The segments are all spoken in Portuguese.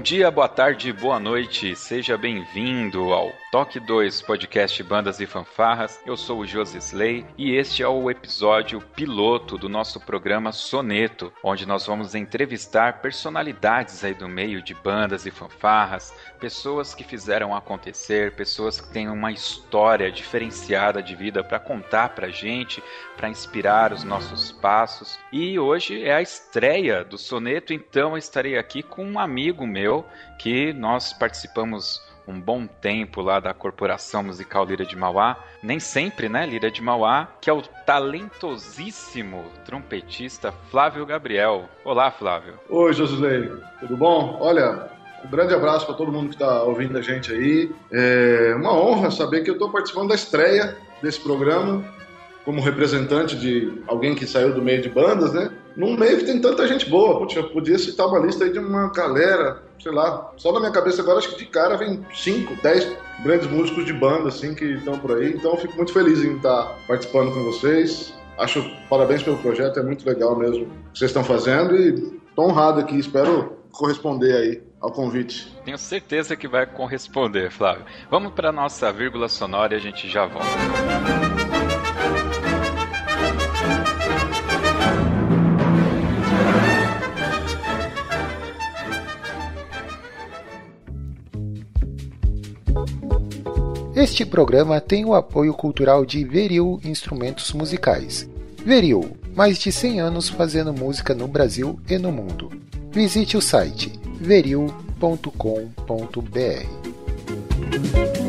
Bom dia, boa tarde, boa noite, seja bem-vindo ao Toque 2 Podcast Bandas e Fanfarras. Eu sou o Josi Slay e este é o episódio piloto do nosso programa Soneto, onde nós vamos entrevistar personalidades aí do meio de bandas e fanfarras, pessoas que fizeram acontecer, pessoas que têm uma história diferenciada de vida para contar pra gente, para inspirar os nossos passos. E hoje é a estreia do Soneto, então eu estarei aqui com um amigo meu que nós participamos um bom tempo lá da Corporação Musical Lira de Mauá, nem sempre, né, Lira de Mauá, que é o talentosíssimo trompetista Flávio Gabriel. Olá, Flávio. Oi, Josilei, tudo bom? Olha, um grande abraço para todo mundo que está ouvindo a gente aí. É uma honra saber que eu estou participando da estreia desse programa como representante de alguém que saiu do meio de bandas, né? Num meio que tem tanta gente boa. Putz, eu podia citar uma lista aí de uma galera, sei lá, só na minha cabeça agora acho que de cara vem 5, 10 grandes músicos de banda, assim, que estão por aí. Então eu fico muito feliz em estar participando com vocês. Acho parabéns pelo projeto, é muito legal mesmo o que vocês estão fazendo e estou honrado aqui, espero corresponder aí ao convite. Tenho certeza que vai corresponder, Flávio. Vamos para nossa vírgula sonora e a gente já volta. Este programa tem o apoio cultural de Veril Instrumentos Musicais. Veril, mais de 100 anos fazendo música no Brasil e no mundo. Visite o site veril.com.br.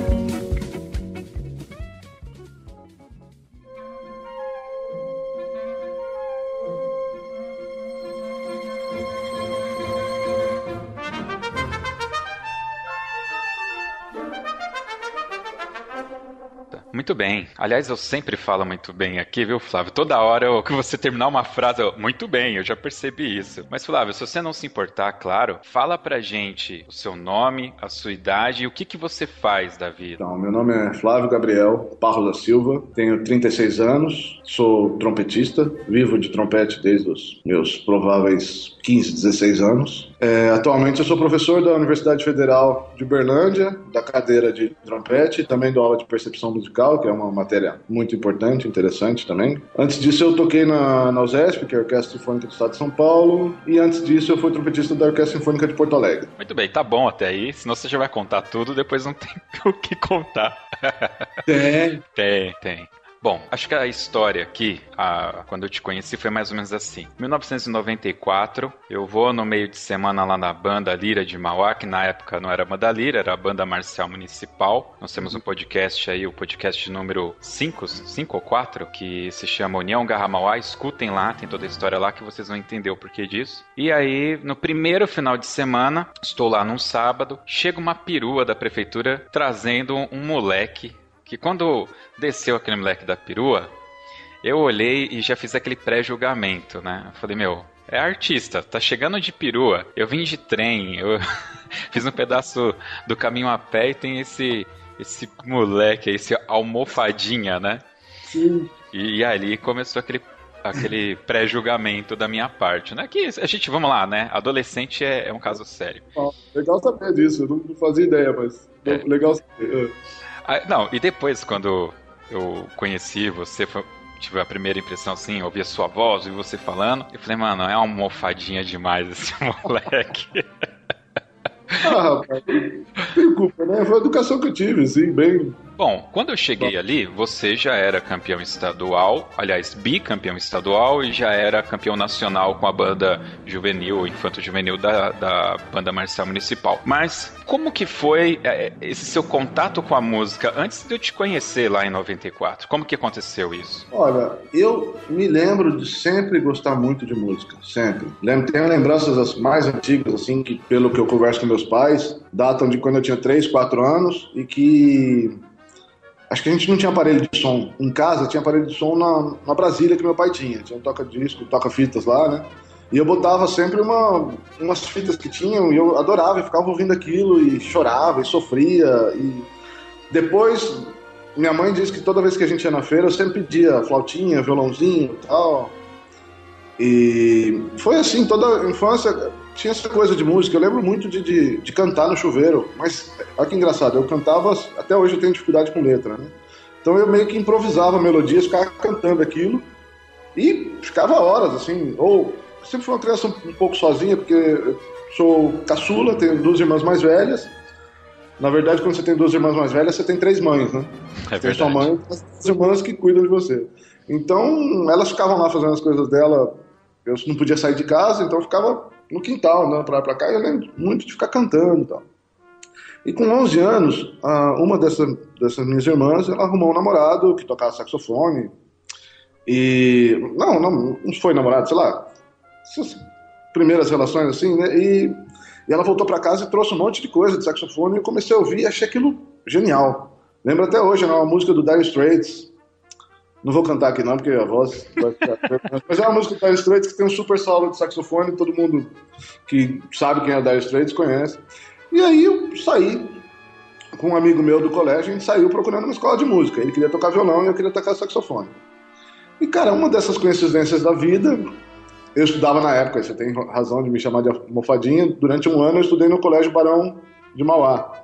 bem. Aliás, eu sempre falo muito bem aqui, viu, Flávio? Toda hora eu, que você terminar uma frase, eu, muito bem, eu já percebi isso. Mas, Flávio, se você não se importar, claro, fala pra gente o seu nome, a sua idade e o que, que você faz da vida. Então, meu nome é Flávio Gabriel Parro da Silva, tenho 36 anos, sou trompetista, vivo de trompete desde os meus prováveis 15, 16 anos. É, atualmente eu sou professor da Universidade Federal de Uberlândia, da cadeira de trompete, também dou aula de percepção musical, que é uma matéria muito importante, interessante também. Antes disso eu toquei na, na USESP, que é a Orquestra Sinfônica do Estado de São Paulo, e antes disso eu fui trompetista da Orquestra Sinfônica de Porto Alegre. Muito bem, tá bom até aí, senão você já vai contar tudo, depois não tem o que contar. Tem. Tem, tem. Bom, acho que a história aqui, a, quando eu te conheci, foi mais ou menos assim. 1994, eu vou no meio de semana lá na banda Lira de Mauá, que na época não era banda Lira, era a banda marcial municipal. Nós temos um podcast aí, o podcast número 5, 5 ou 4, que se chama União Garra Mauá. Escutem lá, tem toda a história lá que vocês vão entender o porquê disso. E aí, no primeiro final de semana, estou lá num sábado, chega uma perua da prefeitura trazendo um moleque que quando desceu aquele moleque da perua, eu olhei e já fiz aquele pré-julgamento, né? Eu falei, meu, é artista, tá chegando de perua. Eu vim de trem, eu fiz um pedaço do caminho a pé e tem esse esse moleque, esse almofadinha, né? Sim. E, e ali começou aquele aquele pré-julgamento da minha parte, né? Que a gente, vamos lá, né? Adolescente é, é um caso sério. Ah, legal saber disso, eu não, não fazia ideia, mas É. legal saber. Ah, não, e depois, quando eu conheci você, foi- tive a primeira impressão assim, ouvi a sua voz, e você falando. Eu falei, mano, é uma almofadinha demais esse moleque. Ah, rapaz, tem culpa, né? Foi a educação que eu tive, assim, bem. Bom, quando eu cheguei ali, você já era campeão estadual, aliás, bicampeão estadual e já era campeão nacional com a banda juvenil, infanto juvenil da, da banda marcial municipal. Mas como que foi é, esse seu contato com a música antes de eu te conhecer lá em 94? Como que aconteceu isso? Olha, eu me lembro de sempre gostar muito de música, sempre. Lembro, tenho lembranças as mais antigas, assim, que pelo que eu converso com meus pais, datam de quando eu tinha 3, 4 anos e que Acho que a gente não tinha aparelho de som. Em casa tinha aparelho de som na, na Brasília que meu pai tinha. Tinha um toca-disco, toca-fitas lá, né? E eu botava sempre uma, umas fitas que tinham e eu adorava e ficava ouvindo aquilo e chorava e sofria. E depois, minha mãe disse que toda vez que a gente ia na feira eu sempre pedia flautinha, violãozinho e tal. E foi assim, toda a infância tinha essa coisa de música. Eu lembro muito de, de, de, cantar no chuveiro, mas olha que engraçado, eu cantava, até hoje eu tenho dificuldade com letra, né? Então eu meio que improvisava melodias, ficava cantando aquilo e ficava horas, assim. Ou sempre fui uma criança um pouco sozinha, porque eu sou caçula, tenho duas irmãs mais velhas. Na verdade, quando você tem duas irmãs mais velhas, você tem três mães, né? É tem sua mãe e as irmãs que cuidam de você. Então, elas ficavam lá fazendo as coisas dela. Eu não podia sair de casa, então eu ficava no quintal, andando pra lá pra cá, eu lembro muito de ficar cantando e tal. E com 11 anos, uma dessas, dessas minhas irmãs, ela arrumou um namorado que tocava saxofone. E. Não, não, não foi namorado, sei lá. Essas primeiras relações assim, né? E, e ela voltou para casa e trouxe um monte de coisa de saxofone. E eu comecei a ouvir e achei aquilo genial. Lembro até hoje, né, uma música do Dire Straits, não vou cantar aqui não, porque a voz vai ficar... Mas é uma música do Dire Straits que tem um super solo de saxofone, todo mundo que sabe quem é o Dire Straits conhece. E aí eu saí com um amigo meu do colégio, a gente saiu procurando uma escola de música. Ele queria tocar violão e eu queria tocar saxofone. E, cara, uma dessas coincidências da vida, eu estudava na época, você tem razão de me chamar de almofadinha, durante um ano eu estudei no Colégio Barão de Mauá,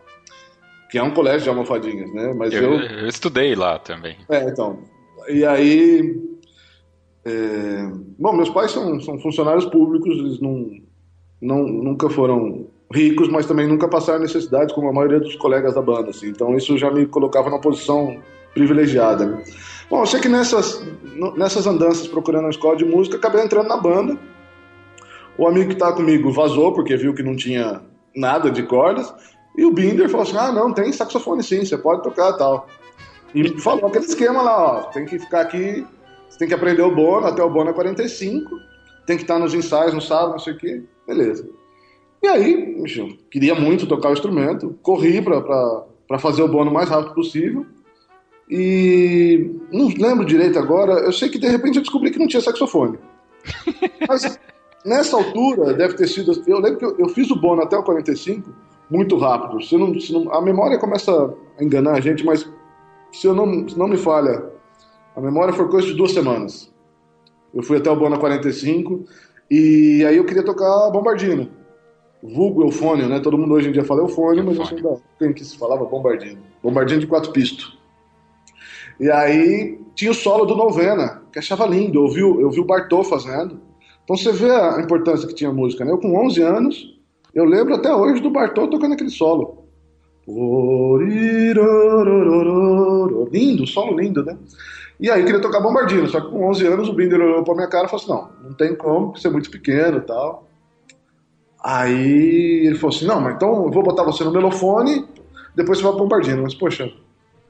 que é um colégio de almofadinhas, né? Mas eu, eu... eu estudei lá também. É, então, e aí. É... Bom, meus pais são, são funcionários públicos, eles não, não, nunca foram ricos, mas também nunca passaram necessidade, como a maioria dos colegas da banda. Assim. Então isso já me colocava numa posição privilegiada. Bom, eu sei que nessas, nessas andanças procurando uma escola de música, acabei entrando na banda. O amigo que estava comigo vazou, porque viu que não tinha nada de cordas. E o Binder falou assim: ah, não, tem saxofone sim, você pode tocar tal. E falou aquele esquema lá, ó, tem que ficar aqui, você tem que aprender o bono, até o bono é 45, tem que estar nos ensaios no sábado, não sei o quê, beleza. E aí, queria muito tocar o instrumento, corri para fazer o bono o mais rápido possível, e não lembro direito agora, eu sei que de repente eu descobri que não tinha saxofone. Mas nessa altura, deve ter sido. Eu lembro que eu, eu fiz o bono até o 45 muito rápido. Se não, se não, a memória começa a enganar a gente, mas se eu não, se não me falha, a memória foi coisa de duas semanas. Eu fui até o Bona 45 e aí eu queria tocar Bombardino. Vulgo Eufônio, né? Todo mundo hoje em dia fala Eufônio, mas eu ainda quem que se falava Bombardino. Bombardino de quatro pistos. E aí tinha o solo do Novena, que achava lindo. Eu vi, eu vi o Bartô fazendo. Então você vê a importância que tinha a música, né? Eu com 11 anos, eu lembro até hoje do Bartô tocando aquele solo. Lindo, solo lindo, né? E aí queria tocar Bombardino, só que com 11 anos o Binder olhou pra minha cara e falou assim: não, não tem como, porque você é muito pequeno e tal. Aí ele falou assim: não, mas então eu vou botar você no melofone, depois você vai pro Bombardino. Mas, poxa,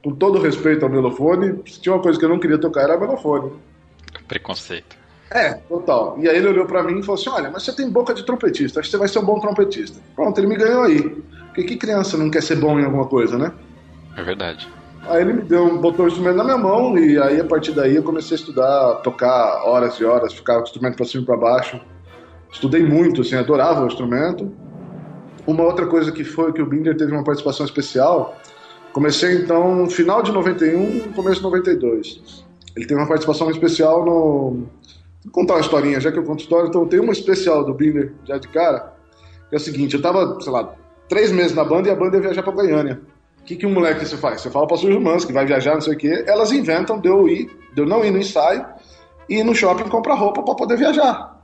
com todo respeito ao melofone, se tinha uma coisa que eu não queria tocar era melofone. Preconceito. É, total. E aí ele olhou para mim e falou assim: olha, mas você tem boca de trompetista, acho que você vai ser um bom trompetista. Pronto, ele me ganhou aí. Porque que criança não quer ser bom em alguma coisa, né? É verdade. Aí ele me deu, botou o instrumento na minha mão e aí a partir daí eu comecei a estudar, tocar horas e horas, ficar com o instrumento para cima e para baixo. Estudei muito, assim, adorava o instrumento. Uma outra coisa que foi que o Binder teve uma participação especial. Comecei então no final de 91, começo de 92. Ele teve uma participação especial no Vou contar uma historinha, já que eu conto história, então tem uma especial do Binder já de cara. Que é o seguinte, eu tava, sei lá, três meses na banda e a banda ia viajar para Goiânia. que, que um moleque você faz? Você fala para suas irmãs que vai viajar, não sei o quê, elas inventam de eu ir, de eu não ir no ensaio e ir no shopping comprar roupa para poder viajar.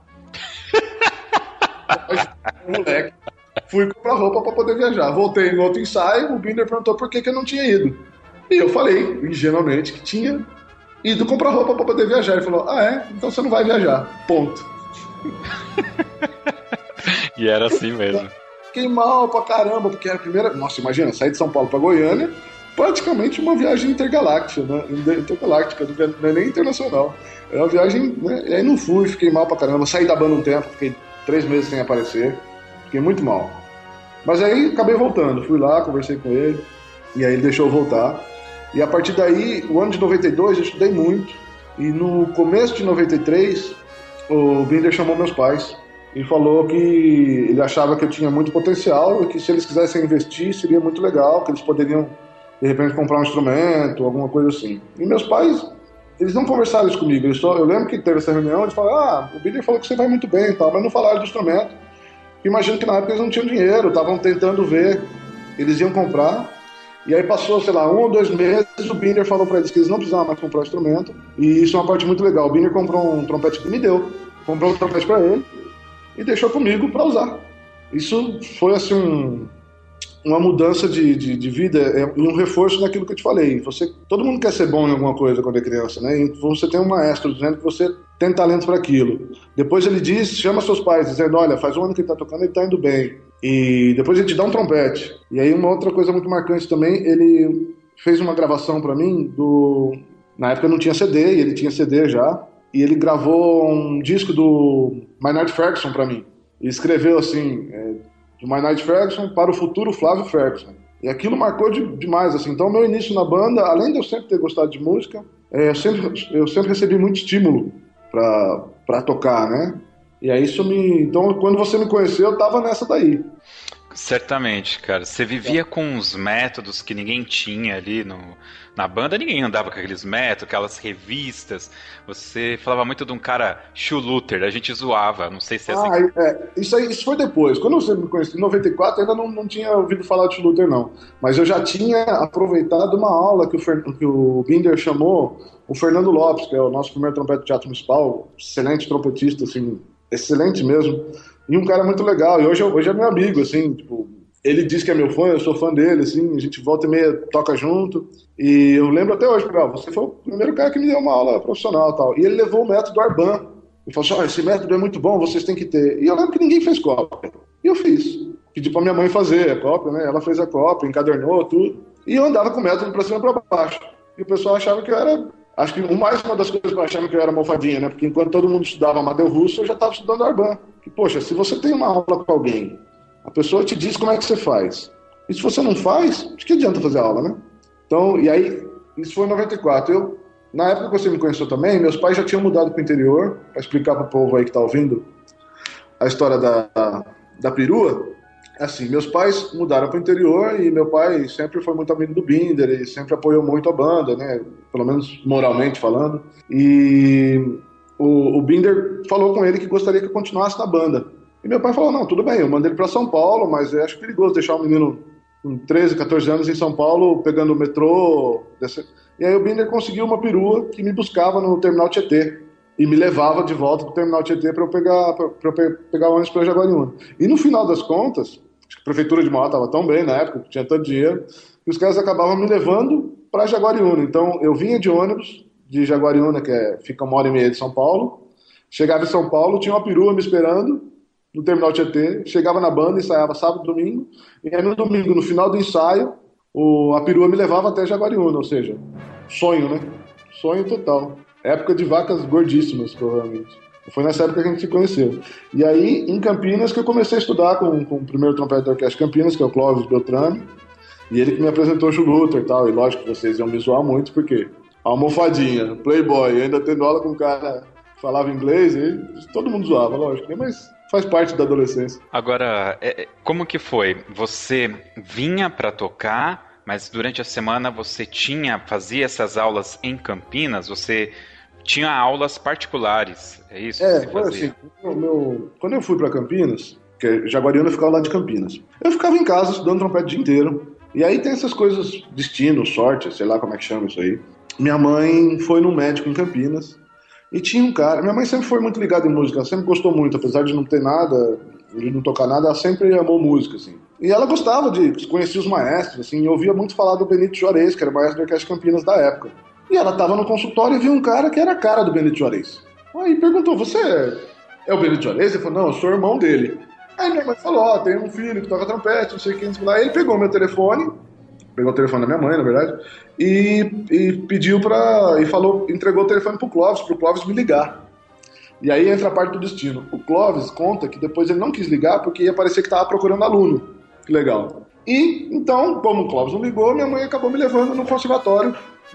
moleque, fui comprar roupa para poder viajar. Voltei no outro ensaio, o Binder perguntou por que, que eu não tinha ido. E eu falei, ingenuamente, que tinha ido comprar roupa para poder viajar. Ele falou: Ah, é? Então você não vai viajar. Ponto. e era assim mesmo. Fiquei mal pra caramba, porque era a primeira. Nossa, imagina, sair de São Paulo pra Goiânia, praticamente uma viagem intergaláctica, né? Intergaláctica, não é nem internacional. Era uma viagem, né? E aí não fui, fiquei mal pra caramba. Saí da banda um tempo, fiquei três meses sem aparecer. Fiquei muito mal. Mas aí acabei voltando. Fui lá, conversei com ele. E aí ele deixou eu voltar. E a partir daí, o ano de 92, eu estudei muito. E no começo de 93, o Binder chamou meus pais e falou que ele achava que eu tinha muito potencial e que se eles quisessem investir seria muito legal, que eles poderiam de repente comprar um instrumento, alguma coisa assim. E meus pais, eles não conversaram isso comigo. Eles só, eu lembro que teve essa reunião, eles falaram: "Ah, o Binder falou que você vai muito bem e tal", mas não falaram do instrumento. Imagino que na época eles não tinham dinheiro, estavam tentando ver, eles iam comprar e aí passou, sei lá, um ou dois meses, o Binder falou para eles que eles não precisavam mais comprar o instrumento. E isso é uma parte muito legal. O Binder comprou um trompete que me deu, comprou um trompete para ele e deixou comigo para usar. Isso foi assim um, uma mudança de, de, de, vida é, um reforço naquilo que eu te falei. Você, todo mundo quer ser bom em alguma coisa quando é criança, né? E você tem um maestro dizendo que você tem talento para aquilo. Depois ele diz, chama seus pais, dizendo, olha, faz um ano que ele está tocando, ele está indo bem. E depois ele te dá um trompete. E aí uma outra coisa muito marcante também, ele fez uma gravação para mim do na época não tinha CD, e ele tinha CD já, e ele gravou um disco do Maynard Ferguson para mim. E escreveu assim, é, do Maynard Ferguson para o futuro Flávio Ferguson. E aquilo marcou de, demais, assim. Então, meu início na banda, além de eu sempre ter gostado de música, é, eu, sempre, eu sempre recebi muito estímulo para tocar, né? E aí isso me. Então, quando você me conheceu, eu tava nessa daí. Certamente, cara. Você vivia com os métodos que ninguém tinha ali no, na banda, ninguém andava com aqueles métodos, aquelas revistas. Você falava muito de um cara Schuluter, a gente zoava, não sei se é assim. Ah, é, isso, aí, isso foi depois. Quando você me conheceu, em 94, ainda não, não tinha ouvido falar de Schuluter, não. Mas eu já tinha aproveitado uma aula que o, Fer, que o Binder chamou o Fernando Lopes, que é o nosso primeiro trompete de teatro municipal, excelente trompetista, assim, excelente mesmo. E um cara muito legal. E hoje, hoje é meu amigo, assim, tipo, ele diz que é meu fã, eu sou fã dele, assim, a gente volta e meia toca junto. E eu lembro até hoje, ah, você foi o primeiro cara que me deu uma aula profissional e tal. E ele levou o método Arban. Ele falou assim: oh, esse método é muito bom, vocês têm que ter. E eu lembro que ninguém fez cópia. E eu fiz. Pedi pra minha mãe fazer a cópia, né? Ela fez a cópia, encadernou tudo. E eu andava com o método pra cima e pra baixo. E o pessoal achava que eu era Acho que mais uma das coisas que achava que eu era mofadinha, né? Porque enquanto todo mundo estudava Amadeu Russo, eu já estava estudando Arban. Que, poxa, se você tem uma aula com alguém, a pessoa te diz como é que você faz. E se você não faz, de que adianta fazer aula, né? Então, e aí, isso foi em 94. Eu, na época que você me conheceu também, meus pais já tinham mudado para o interior, para explicar para o povo aí que está ouvindo a história da, da perua assim, meus pais mudaram para o interior e meu pai sempre foi muito amigo do Binder e sempre apoiou muito a banda, né? Pelo menos moralmente falando. E o, o Binder falou com ele que gostaria que eu continuasse na banda. E meu pai falou: não, tudo bem, eu mandei ele para São Paulo, mas eu acho perigoso deixar um menino com 13, 14 anos em São Paulo pegando o metrô. Desse... E aí o Binder conseguiu uma perua que me buscava no terminal Tietê e me levava de volta para o terminal Tietê para eu pegar para eu pegar o ônibus para Jaguariúna. E no final das contas, a prefeitura de Mauá estava tão bem na época, tinha tanto dinheiro, que os caras acabavam me levando para Jaguariúna. Então eu vinha de ônibus de Jaguariúna, que é, fica uma hora e meia de São Paulo, chegava em São Paulo, tinha uma perua me esperando no terminal Tietê, chegava na banda, ensaiava sábado, domingo, e aí no domingo, no final do ensaio, o, a perua me levava até Jaguariúna, ou seja, sonho, né? Sonho total. Época de vacas gordíssimas, provavelmente. Foi nessa época que a gente se conheceu. E aí, em Campinas, que eu comecei a estudar com, com o primeiro trompete da Orquestra Campinas, que é o Clóvis Beltrame, e ele que me apresentou o Schluter e tal. E lógico que vocês iam me zoar muito, porque almofadinha, playboy, ainda tendo aula com um cara que falava inglês, e todo mundo zoava, lógico, né? mas faz parte da adolescência. Agora, é, é, como que foi? Você vinha para tocar, mas durante a semana você tinha, fazia essas aulas em Campinas? Você tinha aulas particulares, é isso? É, foi assim. Meu, meu, quando eu fui para Campinas, que Jaguariúna ficava lá de Campinas, eu ficava em casa estudando trompete o dia inteiro. E aí tem essas coisas, destino, sorte, sei lá como é que chama isso aí. Minha mãe foi num médico em Campinas e tinha um cara. Minha mãe sempre foi muito ligada em música, sempre gostou muito, apesar de não ter nada, de não tocar nada, ela sempre amou música, assim. E ela gostava de conhecer os maestros, assim, e ouvia muito falar do Benito Juarez, que era maestro da Orquestra Campinas da época. E ela estava no consultório e viu um cara que era a cara do Benito Juarez. Aí perguntou: Você é o Benito Juarez? Ele falou: Não, eu sou irmão dele. Aí minha mãe falou: Ó, oh, tem um filho que toca trompete, não sei quem. Aí ele pegou meu telefone, pegou o telefone da minha mãe, na verdade, e, e pediu para e falou, entregou o telefone pro Clóvis, pro Clóvis me ligar. E aí entra a parte do destino. O Clóvis conta que depois ele não quis ligar porque ia parecer que estava procurando aluno. Que legal. E então, como o Clóvis não ligou, minha mãe acabou me levando no conservatório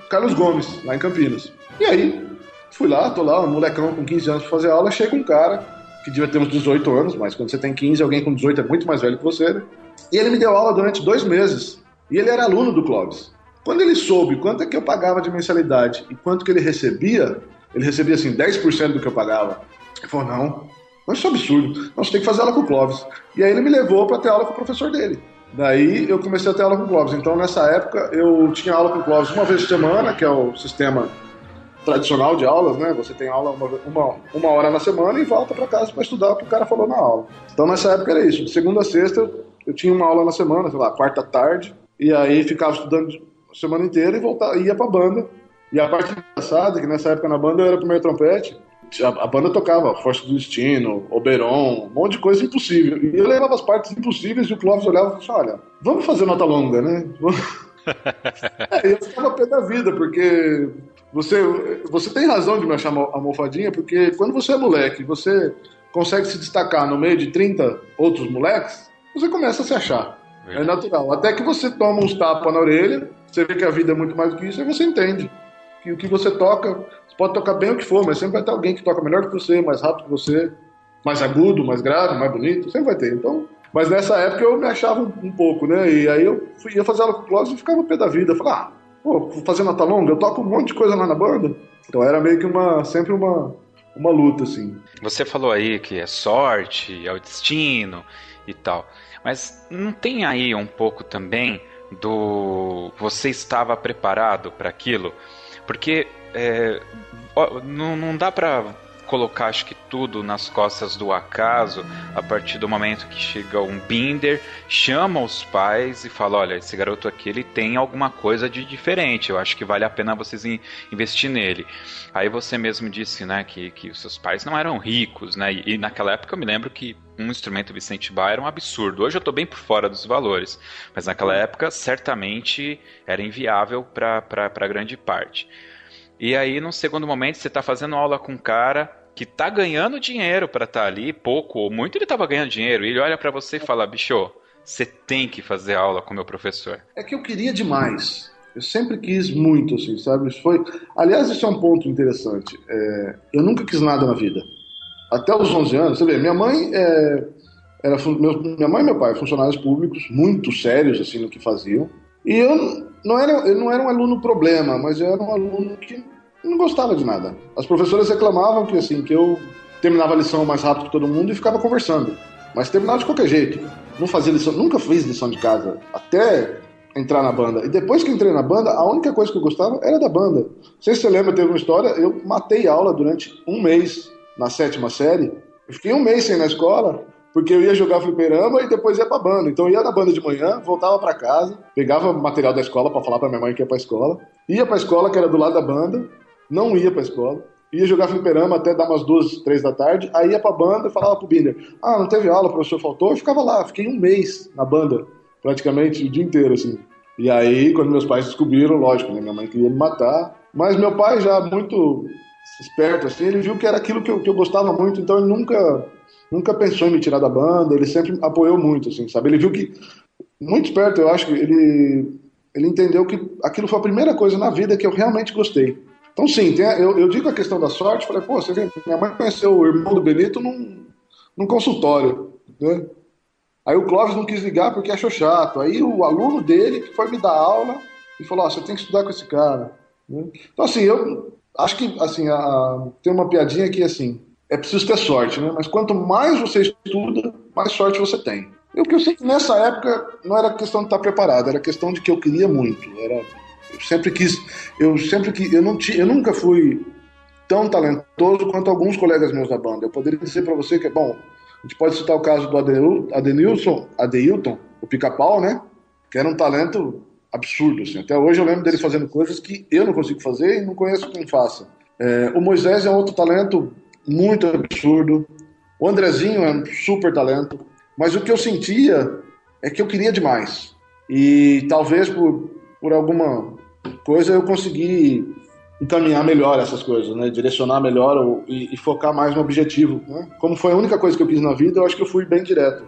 Carlos Gomes, lá em Campinas. E aí, fui lá, tô lá, um molecão com 15 anos pra fazer aula, chega um cara que devia ter uns 18 anos, mas quando você tem 15, alguém com 18 é muito mais velho que você, né? E ele me deu aula durante dois meses. E ele era aluno do Clóvis. Quando ele soube quanto é que eu pagava de mensalidade e quanto que ele recebia, ele recebia assim 10% do que eu pagava. Ele falou: não, mas isso é absurdo. Nós tem que fazer aula com o Clóvis. E aí ele me levou para ter aula com o professor dele. Daí eu comecei a ter aula com o Clóvis. Então nessa época eu tinha aula com o Clóvis uma vez por semana, que é o sistema tradicional de aulas, né? Você tem aula uma, uma, uma hora na semana e volta para casa para estudar o que o cara falou na aula. Então nessa época era isso. De segunda a sexta eu tinha uma aula na semana, sei lá, quarta tarde, e aí ficava estudando a semana inteira e voltava, ia pra banda. E a parte engraçada é que nessa época na banda eu era primeiro trompete, a, a, banda tocava Força do Destino, Oberon, um monte de coisa impossível. E eu levava as partes impossíveis e o Clóvis olhava e falava: olha, vamos fazer nota longa, né? é, eu ficava pé da vida, porque você, você tem razão de me achar almofadinha, porque quando você é moleque, você consegue se destacar no meio de 30 outros moleques, você começa a se achar. É natural. Até que você toma uns tapas na orelha, você vê que a vida é muito mais do que isso, aí você entende que o que você toca, você pode tocar bem o que for, mas sempre vai ter alguém que toca melhor que você, mais rápido que você, mais agudo, mais grave, mais bonito, sempre vai ter. Então, mas nessa época eu me achava um, pouco, né? E aí eu fui, ia fazer aula com o Clóvis e ficava pé da vida. Eu falava, ah, pô, fazer nota longa, eu toco um monte de coisa lá na banda. Então era meio que uma, sempre uma, uma luta, assim. Você falou aí que é sorte, é o destino e tal. Mas não tem aí um pouco também do você estava preparado para aquilo? Porque é, não, não dá para colocar acho que tudo nas costas do acaso a partir do momento que chega um binder, chama os pais e fala: olha, esse garoto aqui ele tem alguma coisa de diferente, eu acho que vale a pena vocês investir nele. Aí você mesmo disse, né, que, que os seus pais não eram ricos, né, e, e naquela época eu me lembro que um instrumento Vicente Bar era um absurdo. Hoje eu estou bem por fora dos valores, mas naquela época certamente era inviável para grande parte. E aí, num segundo momento, você está fazendo aula com um cara que tá ganhando dinheiro para estar tá ali, pouco ou muito ele tava ganhando dinheiro, e ele olha para você e fala: "Bicho, você tem que fazer aula com meu professor". É que eu queria demais. Eu sempre quis muito, assim, sabe? Isso foi, aliás, isso é um ponto interessante. É... eu nunca quis nada na vida. Até os 11 anos, você vê, minha mãe é... era meu... minha mãe e meu pai, funcionários públicos, muito sérios assim no que faziam. E eu não era, eu não era um aluno problema, mas eu era um aluno que não gostava de nada. As professoras reclamavam que assim que eu terminava a lição mais rápido que todo mundo e ficava conversando. Mas terminava de qualquer jeito. Não fazia lição, nunca fiz lição de casa até entrar na banda. E depois que entrei na banda, a única coisa que eu gostava era da banda. Não sei se você lembra, teve uma história, eu matei aula durante um mês na sétima série. Eu fiquei um mês sem ir na escola, porque eu ia jogar fliperama e depois ia pra banda. Então eu ia na banda de manhã, voltava para casa, pegava material da escola para falar para minha mãe que ia pra escola, ia pra escola, que era do lado da banda, não ia pra escola, ia jogar fliperama até dar umas duas, três da tarde, aí ia pra banda e falava pro Binder, ah, não teve aula, o professor faltou, eu ficava lá, fiquei um mês na banda, praticamente o dia inteiro, assim. E aí, quando meus pais descobriram, lógico, né, minha mãe queria me matar, mas meu pai já muito esperto, assim, ele viu que era aquilo que eu, que eu gostava muito, então ele nunca, nunca pensou em me tirar da banda, ele sempre apoiou muito, assim, sabe? Ele viu que, muito esperto, eu acho que ele, ele entendeu que aquilo foi a primeira coisa na vida que eu realmente gostei. Então, sim, tem, eu, eu, digo a questão da sorte, falei, pô, você vê, minha mãe conheceu o irmão do Benito num, num consultório, né? Aí o Clóvis não quis ligar porque achou chato. Aí o aluno dele, que foi me dar aula, e falou, oh, você tem que estudar com esse cara. Né? Então, assim, eu acho que, assim, a, tem uma piadinha que, assim, é preciso ter sorte, né? Mas quanto mais você estuda, mais sorte você tem. Eu que eu sei que nessa época não era questão de estar preparado, era questão de que eu queria muito. Era, eu sempre quis, eu sempre que eu não tinha, eu nunca fui tão talentoso quanto alguns colegas meus da banda. Eu poderia dizer para você que bom. A gente pode citar o caso do Adenilson, Adeilton, o Pica-Pau, né? Que era um talento absurdo. Assim. Até hoje eu lembro dele fazendo coisas que eu não consigo fazer e não conheço quem faça. É, o Moisés é outro talento muito absurdo. O Andrezinho é um super talento. Mas o que eu sentia é que eu queria demais. E talvez por, por alguma coisa eu consegui encaminhar melhor essas coisas, né? Direcionar melhor ou, e, e, focar mais no objetivo. Né? Como foi a única coisa que eu quis na vida, eu acho que eu fui bem direto.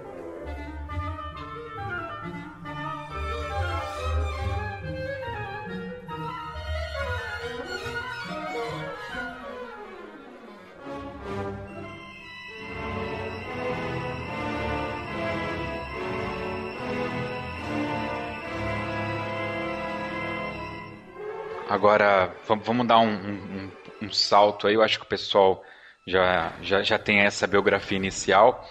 Agora, vamos dar um, um, um, salto aí. Eu acho que o pessoal já, já, já tem essa biografia inicial.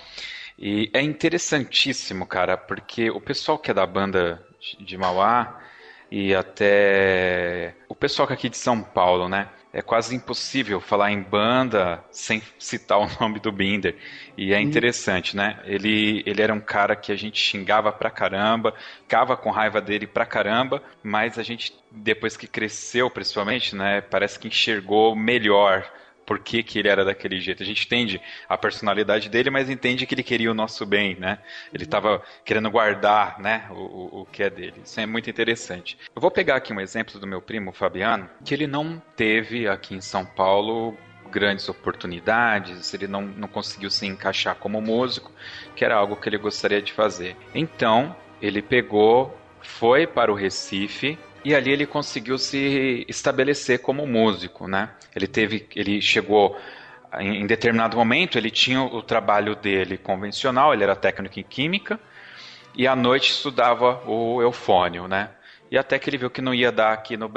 E é interessantíssimo, cara, porque o pessoal que é da banda de Mauá e até o pessoal que é aqui de São Paulo, né? É quase impossível falar em banda sem citar o nome do Binder. E é uhum. interessante, né? Ele, ele era um cara que a gente xingava pra caramba, ficava com raiva dele pra caramba, mas a gente, depois que cresceu, principalmente, né, parece que enxergou melhor por que, que ele era daquele jeito. A gente entende a personalidade dele, mas entende que ele queria o nosso bem, né? Ele estava querendo guardar, né, o, o, o, que é dele. Isso é muito interessante. Eu vou pegar aqui um exemplo do meu primo, Fabiano, que ele não teve aqui em São Paulo grandes oportunidades, ele não, não conseguiu se encaixar como músico, que era algo que ele gostaria de fazer. Então, ele pegou, foi para o Recife, e ali ele conseguiu se estabelecer como músico, né? Ele teve, ele chegou em determinado momento, ele tinha o trabalho dele convencional, ele era técnico em química e à noite estudava o eufônio, né? E até que ele viu que não ia dar aqui, no,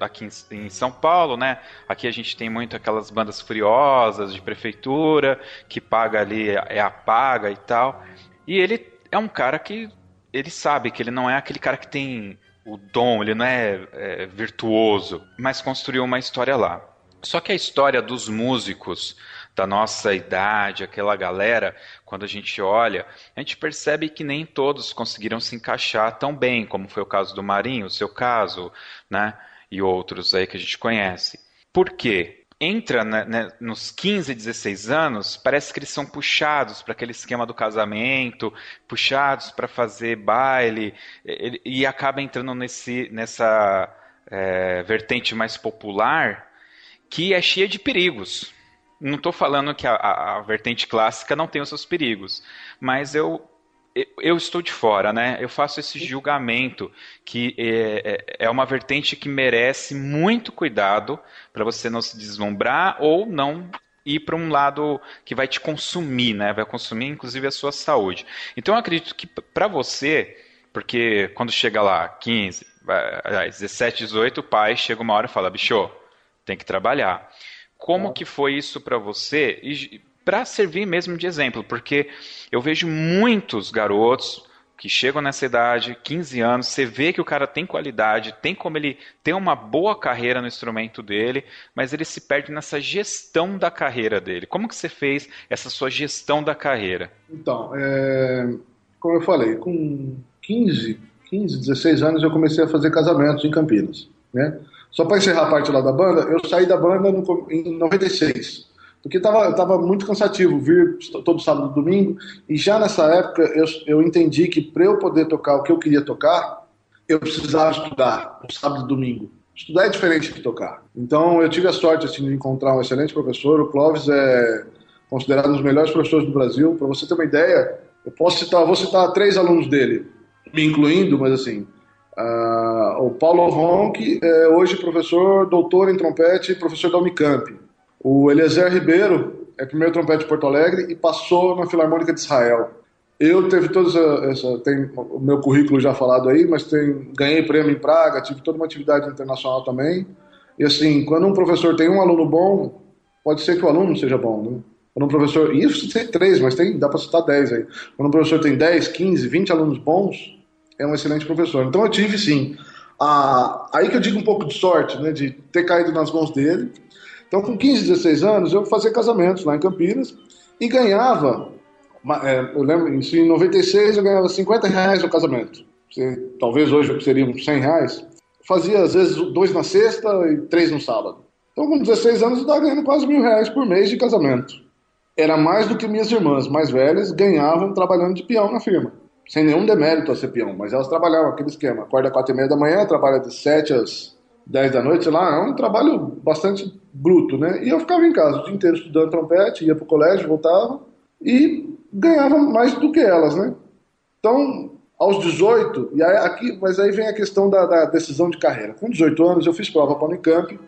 aqui em São Paulo, né? Aqui a gente tem muito aquelas bandas furiosas de prefeitura, que paga ali, é a paga e tal. E ele é um cara que ele sabe que ele não é aquele cara que tem o dom, ele não é, é virtuoso, mas construiu uma história lá. Só que a história dos músicos da nossa idade, aquela galera, quando a gente olha, a gente percebe que nem todos conseguiram se encaixar tão bem, como foi o caso do Marinho, o seu caso, né? E outros aí que a gente conhece. Por quê? Entra né, né, nos 15, 16 anos, parece que eles são puxados para aquele esquema do casamento, puxados para fazer baile, e, e acaba entrando nesse, nessa é, vertente mais popular que é cheia de perigos. Não estou falando que a, a, a vertente clássica não tem os seus perigos, mas eu eu estou de fora, né? Eu faço esse julgamento que é, é, é uma vertente que merece muito cuidado para você não se deslumbrar ou não ir para um lado que vai te consumir, né? Vai consumir inclusive a sua saúde. Então eu acredito que para você, porque quando chega lá 15, 17, 18, o pai chega uma hora e fala: "Bicho, tem que trabalhar". Como que foi isso para você? E para servir mesmo de exemplo, porque eu vejo muitos garotos que chegam nessa idade, 15 anos, você vê que o cara tem qualidade, tem como ele ter uma boa carreira no instrumento dele, mas ele se perde nessa gestão da carreira dele. Como que você fez essa sua gestão da carreira? Então, é, como eu falei, com 15, 15, 16 anos eu comecei a fazer casamentos em Campinas, né? Só para encerrar a parte lá da banda, eu saí da banda no, em 96 porque estava tava muito cansativo vir todo sábado e domingo, e já nessa época eu, eu entendi que para eu poder tocar o que eu queria tocar, eu precisava estudar no sábado e domingo. Estudar é diferente de tocar. Então eu tive a sorte assim, de encontrar um excelente professor, o Clóvis é considerado um dos melhores professores do Brasil. Para você ter uma ideia, eu posso citar, vou citar três alunos dele, me incluindo, mas assim, uh, o Paulo Ronck é hoje professor, doutor em trompete, professor da Unicamp. O Eliezer Ribeiro é primeiro trompete de Porto Alegre e passou na Filarmônica de Israel. Eu teve toda essa, tem o meu currículo já falado aí, mas tem, ganhei prêmio em Praga, tive toda uma atividade internacional também. E assim, quando um professor tem um aluno bom, pode ser que o aluno seja bom, né? Quando um professor, isso tem três, mas tem, dá para citar dez aí. Quando um professor tem 10, 15, 20 alunos bons, é um excelente professor. Então eu tive sim. A, aí que eu digo um pouco de sorte, né, de ter caído nas mãos dele. Então, com 15, 16 anos, eu fazia casamentos lá em Campinas e ganhava. É, eu lembro, em 96 eu ganhava 50 reais no casamento. Talvez hoje seriam 100 reais. Fazia às vezes dois na sexta e três no sábado. Então, com 16 anos, eu estava ganhando quase mil reais por mês de casamento. Era mais do que minhas irmãs mais velhas ganhavam trabalhando de peão na firma. Sem nenhum demérito a ser peão, mas elas trabalhavam aquele esquema. Acorda às quatro e meia da manhã, trabalha de sete às dez da noite, sei lá, é um trabalho bastante bruto, né? E eu ficava em casa o dia inteiro estudando trompete, ia para o colégio, voltava e ganhava mais do que elas, né? Então, aos 18, e aí, aqui, mas aí vem a questão da, da decisão de carreira. Com 18 anos, eu fiz prova para o Unicamp,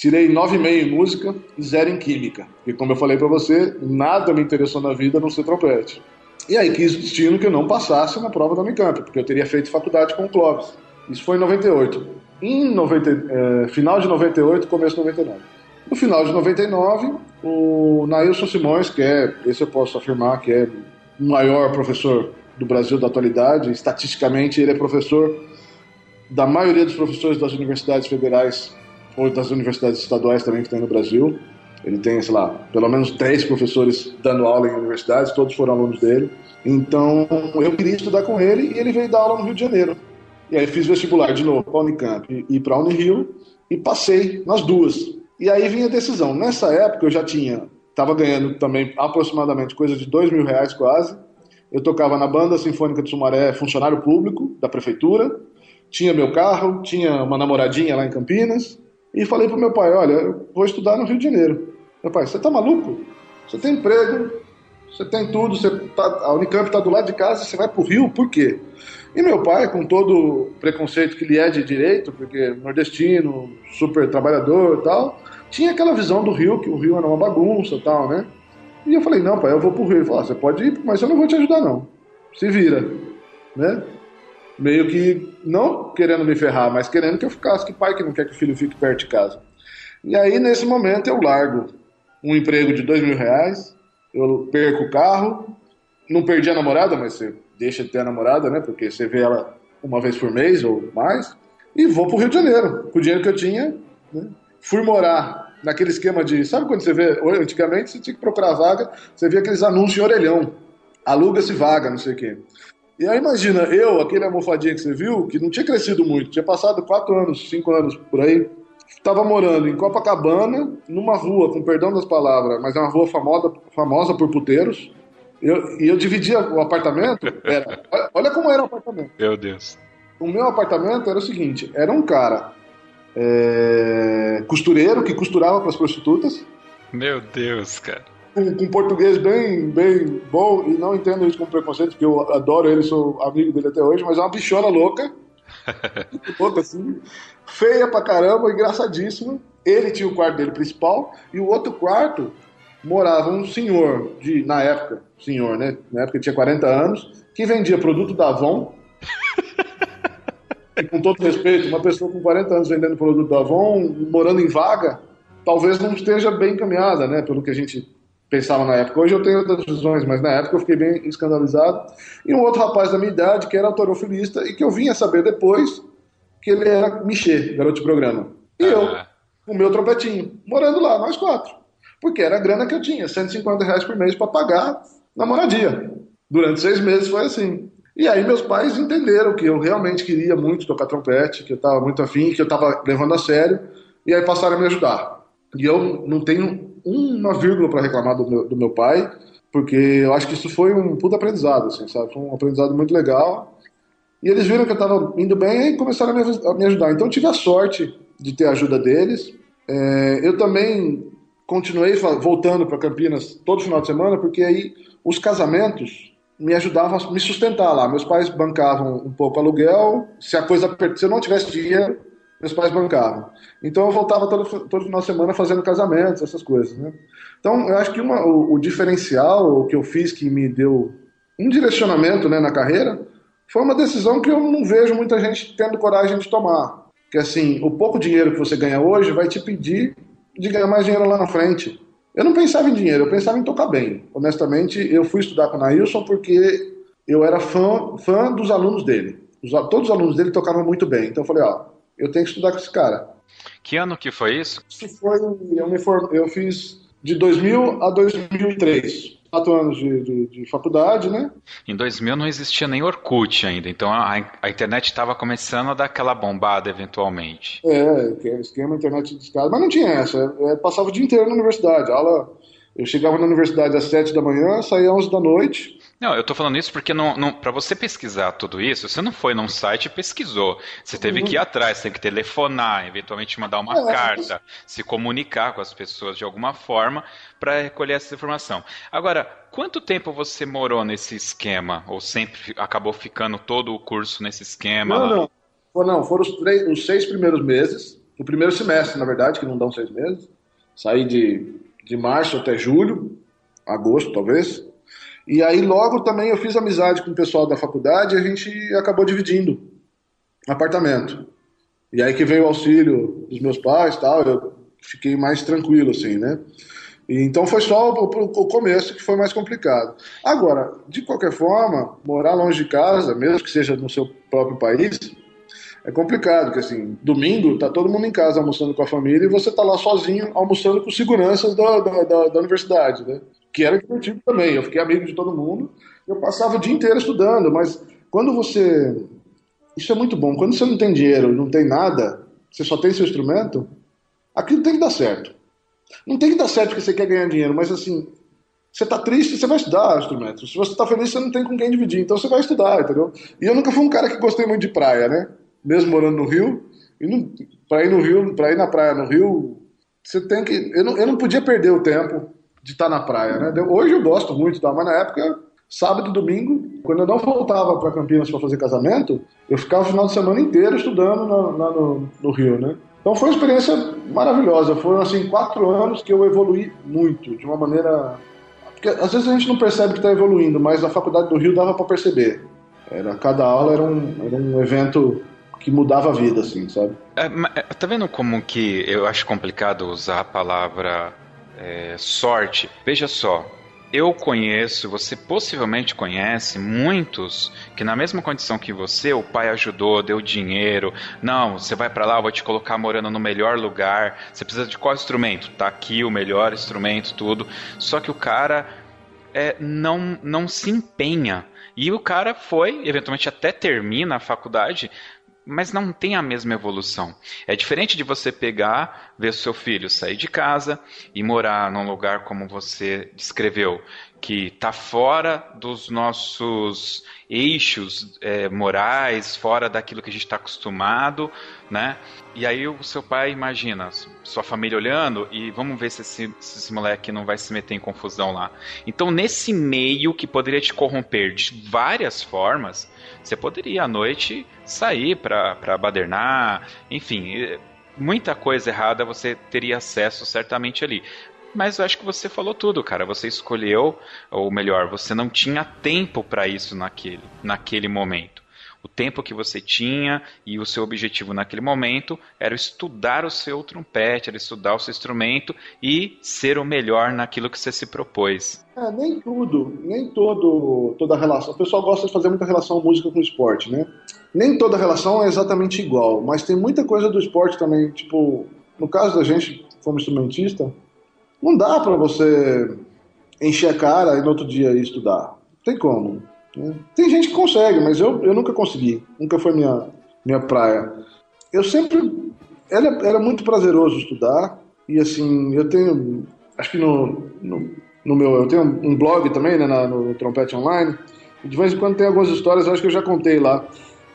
Tirei 9,5 em música e 0 em química. Porque, como eu falei para você, nada me interessou na vida não ser trompete. E aí quis o destino que eu não passasse na prova da Unicamp, porque eu teria feito faculdade com o Clóvis. Isso foi em 98. Em 90, eh, final de 98, começo de 99. No final de 99, o Nailson Simões, que é, esse eu posso afirmar que é o maior professor do Brasil da atualidade, estatisticamente ele é professor da maioria dos professores das universidades federais ou das universidades estaduais também que tem no Brasil. Ele tem, sei lá, pelo menos três professores dando aula em universidades, todos foram alunos dele. Então, eu queria estudar com ele e ele veio dar aula no Rio de Janeiro. E aí fiz vestibular de novo para a Unicamp e para a Unirio e passei nas duas. E aí vinha a decisão. Nessa época eu já tinha, estava ganhando também aproximadamente coisa de dois mil reais quase. Eu tocava na Banda Sinfônica de Sumaré, funcionário público da prefeitura. Tinha meu carro, tinha uma namoradinha lá em Campinas e falei pro meu pai: Olha, eu vou estudar no Rio de Janeiro. Meu pai, você tá maluco? Você tem emprego, você tem tudo, você tá, a Unicamp está do lado de casa, você vai pro Rio, por quê? E meu pai, com todo o preconceito que ele é de direito, porque nordestino, super trabalhador e tal, tinha aquela visão do Rio, que o Rio era uma bagunça e tal, né? E eu falei, não, pai, eu vou pro Rio. Ele falou, ah, você pode ir, mas eu não vou te ajudar, não. Se vira, né? meio que não querendo me ferrar, mas querendo que eu ficasse, que pai que não quer que o filho fique perto de casa. E aí, nesse momento, eu largo um emprego de dois mil reais, eu perco o carro, não perdi a namorada, mas você deixa de ter a namorada, né? Porque você vê ela uma vez por mês ou mais, e vou pro Rio de Janeiro, com o dinheiro que eu tinha, né? Fui morar naquele esquema de. Sabe quando você vê. Antigamente você tinha que procurar vaga, você via aqueles anúncios em orelhão. Aluga-se vaga, não sei o quê. E aí imagina, eu, aquele almofadinha que você viu, que não tinha crescido muito, tinha passado quatro anos, cinco anos por aí, estava morando em Copacabana, numa rua, com perdão das palavras, mas é uma rua famosa, famosa por puteiros. Eu, e eu dividia o apartamento, era, olha como era o apartamento. Meu Deus. O meu apartamento era o seguinte, era um cara é, costureiro que costurava para as prostitutas. Meu Deus, cara com, com português bem, bem bom, e não entendo isso como preconceito, porque eu adoro ele, sou amigo dele até hoje, mas é uma bichona louca. louca, assim, feia pra caramba, engraçadíssima. Ele tinha o quarto dele principal, e o outro quarto morava um senhor, de, na época, senhor, né? Na época tinha 40 anos, que vendia produto da Avon. e com todo respeito, uma pessoa com 40 anos vendendo produto da Avon, morando em vaga, talvez não esteja bem encaminhada, né? Pelo que a gente pensava na época. Hoje eu tenho outras visões, mas na época eu fiquei bem escandalizado. E um outro rapaz da minha idade, que era autorofilista, e que eu vinha saber depois que ele era Michê, garoto de programa. E eu, ah. com o meu trompetinho, morando lá, nós quatro. Porque era a grana que eu tinha, 150 reais por mês para pagar na moradia. Durante seis meses foi assim. E aí meus pais entenderam que eu realmente queria muito tocar trompete, que eu estava muito afim, que eu estava levando a sério, e aí passaram a me ajudar. E eu não tenho uma vírgula para reclamar do meu, do meu pai, porque eu acho que isso foi um puto aprendizado, assim, sabe? Foi um aprendizado muito legal. E eles viram que eu estava indo bem e começaram a me, a me, ajudar. Então eu tive a sorte de ter a ajuda deles. É, eu também continuei voltando para Campinas todo final de semana, porque aí os casamentos me ajudavam a me sustentar lá. Meus pais bancavam um pouco aluguel. Se a coisa se eu não tivesse dinheiro, meus pais bancavam. Então eu voltava todo, todo final de semana fazendo casamentos, essas coisas, né? Então eu acho que uma, o, o, diferencial, que eu fiz que me deu um direcionamento né, na carreira, foi uma decisão que eu não vejo muita gente tendo coragem de tomar. Que assim, o pouco dinheiro que você ganha hoje vai te pedir de ganhar mais dinheiro lá na frente. Eu não pensava em dinheiro, eu pensava em tocar bem. Honestamente, eu fui estudar com o Nailson porque eu era fã, fã dos alunos dele. Os, todos os alunos dele tocavam muito bem. Então eu falei, ó, eu tenho que estudar com esse cara. Que ano que foi isso? Isso foi, eu, me for, eu fiz de 2000 a 2003 quatro anos de, de, de, faculdade, né? Em 2000 não existia nem Orkut ainda, então a, a internet estava começando a dar aquela bombada eventualmente. É, esquema internet de escada, mas não tinha essa. Eu é, passava o dia inteiro na universidade. aula, eu chegava na universidade às sete da manhã, saía às onze da noite. Não, eu tô falando isso porque não, não para você pesquisar tudo isso, você não foi num site e pesquisou. Você teve que ir atrás, você tem que telefonar, eventualmente mandar uma é, carta, se comunicar com as pessoas de alguma forma para recolher essa informação. Agora, quanto tempo você morou nesse esquema? Ou sempre acabou ficando todo o curso nesse esquema? Não, não. Não, foram os, três, os seis primeiros meses, o primeiro semestre, na verdade, que não dão seis meses. Saí de, de março até julho, agosto talvez. E aí logo também eu fiz amizade com o pessoal da faculdade e a gente acabou dividindo apartamento. E aí que veio o auxílio dos meus pais tal, eu fiquei mais tranquilo, assim, né? E então foi só o, o, começo que foi mais complicado. Agora, de qualquer forma, morar longe de casa, mesmo que seja no seu próprio país, é complicado, porque assim, domingo tá todo mundo em casa almoçando com a família e você tá lá sozinho almoçando com seguranças da, da, da, da universidade, né? Que era divertido também. Eu fiquei amigo de todo mundo. Eu passava o dia inteiro estudando, mas quando você. Isso é muito bom. Quando você não tem dinheiro, não tem nada, você só tem seu instrumento, aquilo tem que dar certo. Não tem que dar certo porque você quer ganhar dinheiro, mas assim, você tá triste, você vai estudar instrumento. Se você tá feliz, você não tem com quem dividir, então você vai estudar, entendeu? E eu nunca fui um cara que gostei muito de praia, né? Mesmo morando no Rio, pra ir no Rio, para ir na praia no Rio, você tem que. Eu não, eu não podia perder o tempo de estar na praia, né? Hoje eu gosto muito, tá? mas na época, sábado e domingo, quando eu não voltava para Campinas para fazer casamento, eu ficava o final de semana inteiro estudando lá no, no, Rio, né? Então foi uma experiência maravilhosa. Foram assim quatro anos que eu evolui muito, de uma maneira porque às vezes a gente não percebe que está evoluindo, mas a faculdade do Rio dava para perceber. Era cada aula era um, era um evento que mudava a vida, assim, sabe? É, é tá vendo como que eu acho complicado usar a palavra é, sorte. Veja só, eu conheço, você possivelmente conhece muitos que na mesma condição que você, o pai ajudou, deu dinheiro. Não, você vai para lá, eu vou te colocar morando no melhor lugar. Você precisa de qual instrumento? Tá aqui o melhor instrumento, tudo. Só que o cara é, não não se empenha. E o cara foi, eventualmente até termina a faculdade, mas não tem a mesma evolução. É diferente de você pegar, ver seu filho sair de casa e morar num lugar como você descreveu, que está fora dos nossos eixos é, morais, fora daquilo que a gente está acostumado, né? E aí o seu pai imagina sua família olhando e vamos ver se esse, se esse moleque não vai se meter em confusão lá. Então nesse meio que poderia te corromper de várias formas, você poderia à noite sair para badernar, enfim, muita coisa errada você teria acesso certamente ali. Mas eu acho que você falou tudo, cara. Você escolheu, ou melhor, você não tinha tempo para isso naquele, naquele momento. O tempo que você tinha e o seu objetivo naquele momento era estudar o seu trompete, era estudar o seu instrumento e ser o melhor naquilo que você se propôs. É, nem tudo, nem todo, toda relação. O pessoal gosta de fazer muita relação música com esporte, né? Nem toda relação é exatamente igual, mas tem muita coisa do esporte também. Tipo, no caso da gente, como instrumentista, não dá para você encher a cara e no outro dia estudar. Não tem como. Né? Tem gente que consegue, mas eu, eu nunca consegui. Nunca foi minha, minha praia. Eu sempre. Era, era muito prazeroso estudar. E assim, eu tenho. Acho que no, no, no meu. Eu tenho um blog também, né, na, no Trompete Online. De vez em quando tem algumas histórias, acho que eu já contei lá.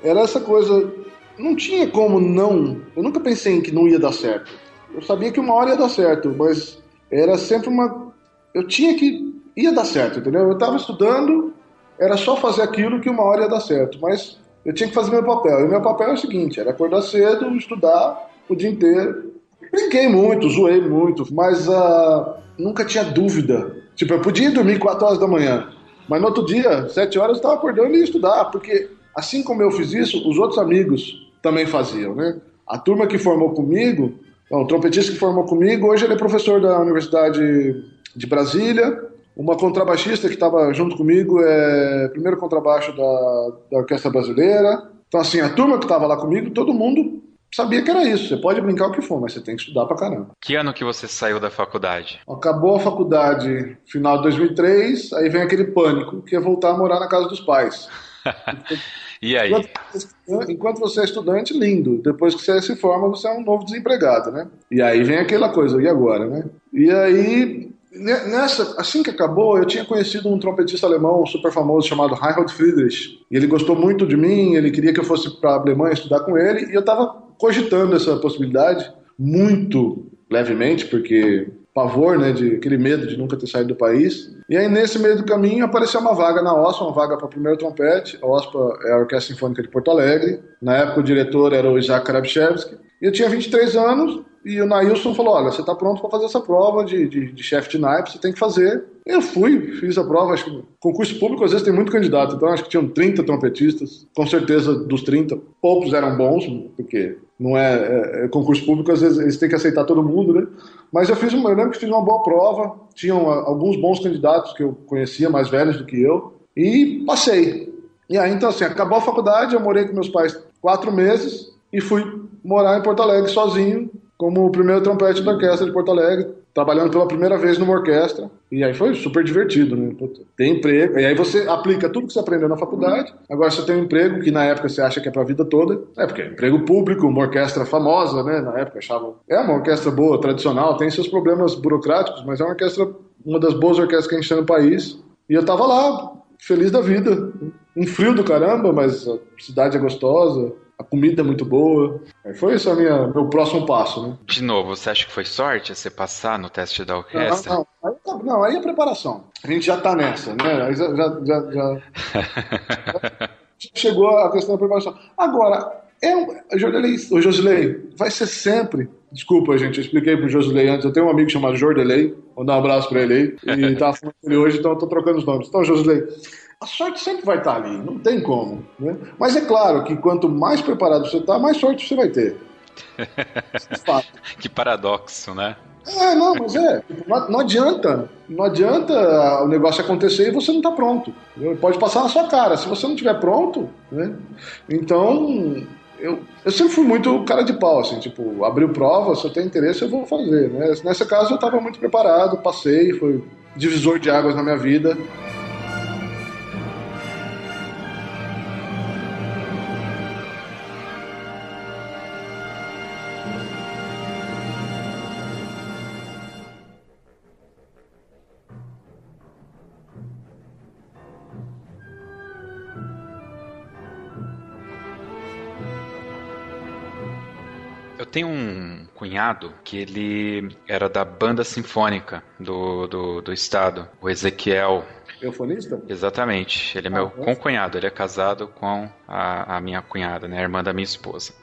Era essa coisa. Não tinha como não. Eu nunca pensei em que não ia dar certo. Eu sabia que uma hora ia dar certo, mas era sempre uma. Eu tinha que. ia dar certo, entendeu? Eu estava estudando, era só fazer aquilo que uma hora ia dar certo, mas eu tinha que fazer meu papel. E meu papel é o seguinte: era acordar cedo, estudar o dia inteiro. Brinquei muito, zoei muito, mas uh, nunca tinha dúvida. Tipo, eu podia dormir 4 horas da manhã, mas no outro dia, 7 horas, eu estava acordando e ia estudar, porque assim como eu fiz isso, os outros amigos também faziam, né? A turma que formou comigo, o trompetista que formou comigo, hoje ele é professor da Universidade de Brasília, uma contrabaixista que estava junto comigo, é primeiro contrabaixo da, da Orquestra Brasileira. Então, assim, a turma que estava lá comigo, todo mundo sabia que era isso. Você pode brincar o que for, mas você tem que estudar pra caramba. Que ano que você saiu da faculdade? Acabou a faculdade final de 2003, aí vem aquele pânico, que é voltar a morar na casa dos pais. e aí? Enquanto, enquanto, você é estudante, lindo. Depois que você se forma, você é um novo desempregado, né? E aí vem aquela coisa, e agora, né? E aí, nessa, assim que acabou, eu tinha conhecido um trompetista alemão super famoso chamado Reinhold Friedrich. E ele gostou muito de mim, ele queria que eu fosse para a Alemanha estudar com ele, e eu estava cogitando essa possibilidade muito levemente, porque pavor, né, de aquele medo de nunca ter saído do país. E aí nesse meio do caminho apareceu uma vaga na OSPA, uma vaga para primeiro trompete. A OSPA é a Orquestra Sinfônica de Porto Alegre. Na época o diretor era o Isaac Karabchevsky. E eu tinha 23 anos e o Nailson falou: Olha, você está pronto para fazer essa prova de, de, de chefe de naipe, você tem que fazer. Eu fui, fiz a prova. Acho que concurso público às vezes tem muito candidato, então acho que tinham 30 trompetistas. Com certeza dos 30, poucos eram bons, porque não é, é, é, concurso público, às vezes eles têm que aceitar todo mundo, né? Mas eu fiz uma, eu lembro que fiz uma boa prova, tinham alguns bons candidatos que eu conhecia, mais velhos do que eu, e passei. E aí, então, assim, acabou a faculdade, eu morei com meus pais quatro meses e fui morar em Porto Alegre sozinho, como o primeiro trompete da orquestra de Porto Alegre, trabalhando pela primeira vez numa orquestra. E aí foi super divertido, né? Tem emprego. E aí você aplica tudo que você aprendeu na faculdade. Agora você tem um emprego que na época você acha que é pra vida toda. É, porque é emprego público, uma orquestra famosa, né? Na época achavam. É uma orquestra boa, tradicional, tem seus problemas burocráticos, mas é uma orquestra, uma das boas orquestras que a gente tem no país. E eu tava lá, feliz da vida. Um frio do caramba, mas a cidade é gostosa a comida é muito boa. Foi isso a minha, meu próximo passo, né? De novo, você acha que foi sorte você passar no teste da orquestra? Não, não, aí, tá, não, aí é preparação. A gente já tá nessa, né? Aí já, já, já, já chegou a questão da preparação. Agora, é um, Jordelei, o Josilei, vai ser sempre. Desculpa, gente, eu expliquei pro Josilei antes. Eu tenho um amigo chamado Jordelei, vou dar um abraço para ele aí. E tá falando com ele hoje, então eu tô trocando os nomes. Então, Josilei, a sorte sempre vai estar ali, não tem como. Né? Mas é claro que quanto mais preparado você está, mais sorte você vai ter. que paradoxo, né? É, não, mas é. Não, não, adianta. Não adianta o negócio acontecer e você não está pronto. Pode passar na sua cara. Se você não estiver pronto, né? Então, eu, eu sempre fui muito cara de pau, assim, tipo, abriu prova, se eu tenho interesse eu vou fazer, né? Nessa casa eu estava muito preparado, passei, foi divisor de águas na minha vida. Cunhado que ele era da banda sinfônica do, do, do estado, o Ezequiel. Eufonista? Exatamente. Ele é meu ah, concunhado, ele é casado com a, a minha cunhada, né, a irmã da minha esposa.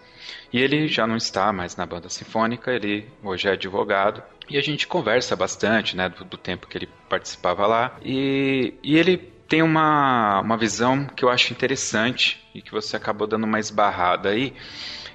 E ele já não está mais na banda sinfônica, ele hoje é advogado. E a gente conversa bastante, né, do, do tempo que ele participava lá. E, e ele tem uma, uma visão que eu acho interessante e que você acabou dando uma esbarrada aí,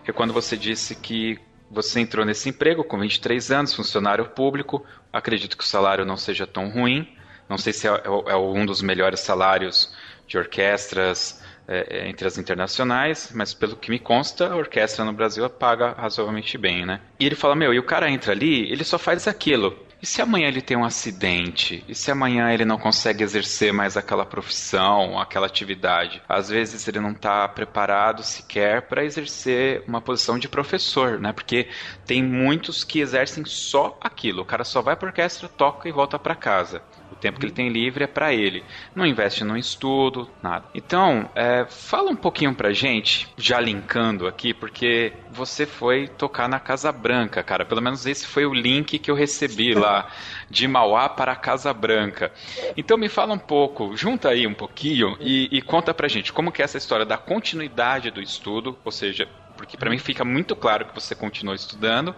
que é quando você disse que você entrou nesse emprego com 23 anos, funcionário público. Acredito que o salário não seja tão ruim. Não sei se é, é, é um dos melhores salários de orquestras é, é, entre as internacionais, mas pelo que me consta, a orquestra no Brasil paga razoavelmente bem, né? E ele fala: Meu, e o cara entra ali, ele só faz aquilo. E se amanhã ele tem um acidente? E se amanhã ele não consegue exercer mais aquela profissão, aquela atividade? Às vezes ele não está preparado sequer para exercer uma posição de professor, né? Porque tem muitos que exercem só aquilo. O cara só vai para orquestra, toca e volta para casa. Tempo que ele tem livre é para ele. Não investe no estudo, nada. Então, é, fala um pouquinho pra gente, já linkando aqui, porque você foi tocar na Casa Branca, cara. Pelo menos esse foi o link que eu recebi lá, de Mauá para a Casa Branca. Então me fala um pouco, junta aí um pouquinho e, e conta pra gente como que é essa história da continuidade do estudo, ou seja, porque para mim fica muito claro que você continuou estudando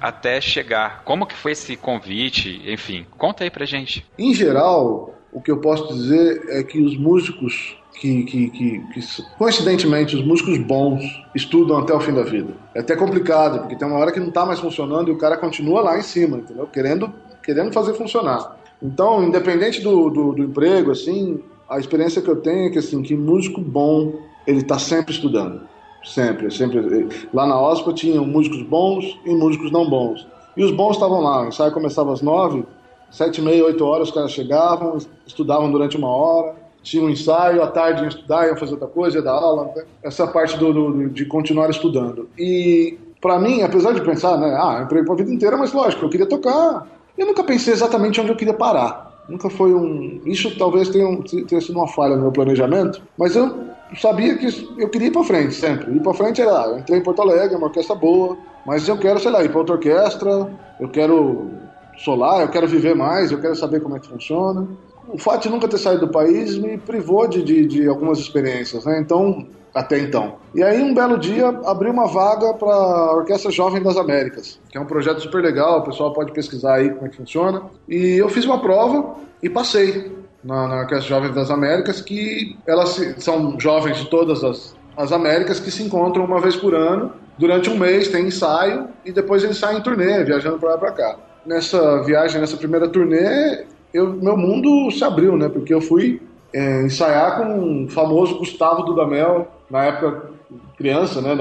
até chegar. Como que foi esse convite? Enfim, conta aí pra gente. Em geral, o que eu posso dizer é que os músicos que, que, que, que, coincidentemente, os músicos bons estudam até o fim da vida. É até complicado, porque tem uma hora que não está mais funcionando e o cara continua lá em cima, entendeu? Querendo, querendo fazer funcionar. Então, independente do, do, do emprego, assim, a experiência que eu tenho é que, assim, que músico bom, ele está sempre estudando. Sempre, sempre. Lá na OSPA tinham músicos bons e músicos não bons. E os bons estavam lá. O ensaio começava às nove, sete e meia, oito horas, os caras chegavam, estudavam durante uma hora, tinha um ensaio, à tarde iam estudar, iam fazer outra coisa, ia dar aula. Né? Essa parte do, do, de continuar estudando. E, para mim, apesar de pensar, né, ah, eu emprego a vida inteira, mas lógico, eu queria tocar. Eu nunca pensei exatamente onde eu queria parar. Nunca foi um. Isso talvez tenha, tenha sido uma falha no meu planejamento, mas eu sabia que eu queria ir para frente sempre. Ir para frente era, eu entrei em Porto Alegre, uma orquestra boa, mas eu quero, sei lá, ir para outra orquestra, eu quero solar, eu quero viver mais, eu quero saber como é que funciona. O fato de nunca ter saído do país me privou de, de, de algumas experiências, né? Então, até então. E aí, um belo dia, abri uma vaga para a Orquestra Jovem das Américas, que é um projeto super legal, o pessoal pode pesquisar aí como é que funciona. E eu fiz uma prova e passei na, na Orquestra Jovem das Américas, que elas são jovens de todas as, as Américas que se encontram uma vez por ano. Durante um mês tem ensaio e depois eles saem em turnê, viajando para lá para cá. Nessa viagem, nessa primeira turnê, eu, meu mundo se abriu, né? Porque eu fui é, ensaiar com o famoso Gustavo Dudamel, na época criança, né?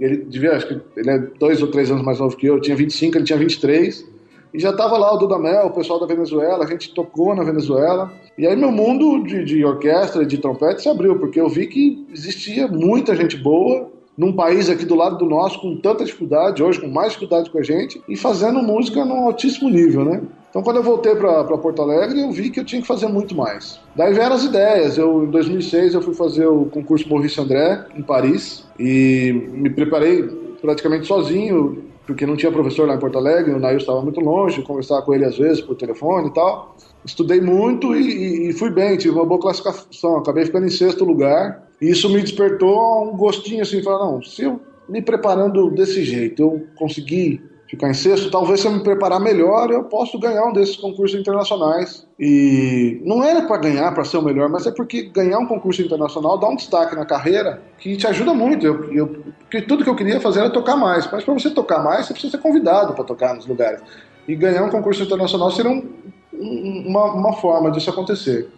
Ele devia, acho que ele é dois ou três anos mais novo que eu, eu tinha 25, ele tinha 23. E já estava lá o Dudamel, o pessoal da Venezuela, a gente tocou na Venezuela. E aí meu mundo de, de orquestra e de trompete se abriu, porque eu vi que existia muita gente boa num país aqui do lado do nosso com tanta dificuldade, hoje com mais dificuldade com a gente, e fazendo música num altíssimo nível, né? Então, quando eu voltei para Porto Alegre, eu vi que eu tinha que fazer muito mais. Daí vieram as ideias. Eu, em 2006, eu fui fazer o concurso Maurice André, em Paris, e me preparei praticamente sozinho, porque não tinha professor lá em Porto Alegre, o Nail estava muito longe, conversava com ele às vezes por telefone e tal. Estudei muito e, e, fui bem, tive uma boa classificação, acabei ficando em sexto lugar. E isso me despertou um gostinho assim, falar, não, se eu me preparando desse jeito, eu conseguir ficar em sexto, talvez se eu me preparar melhor, eu posso ganhar um desses concursos internacionais. E não era para ganhar, para ser o melhor, mas é porque ganhar um concurso internacional dá um destaque na carreira que te ajuda muito. Eu, eu, porque tudo que eu queria fazer era tocar mais, mas para você tocar mais, você precisa ser convidado para tocar nos lugares. E ganhar um concurso internacional seria um, uma, uma forma disso acontecer.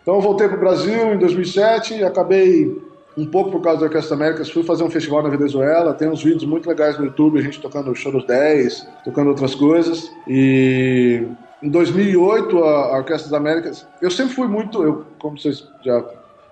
Então eu voltei para o Brasil em 2007 e acabei um pouco por causa da Orquestra Américas, fui fazer um festival na Venezuela, tem uns vídeos muito legais no YouTube, a gente tocando Choros 10, tocando outras coisas. E em 2008, a Orquestra das Américas, eu sempre fui muito, eu, como vocês já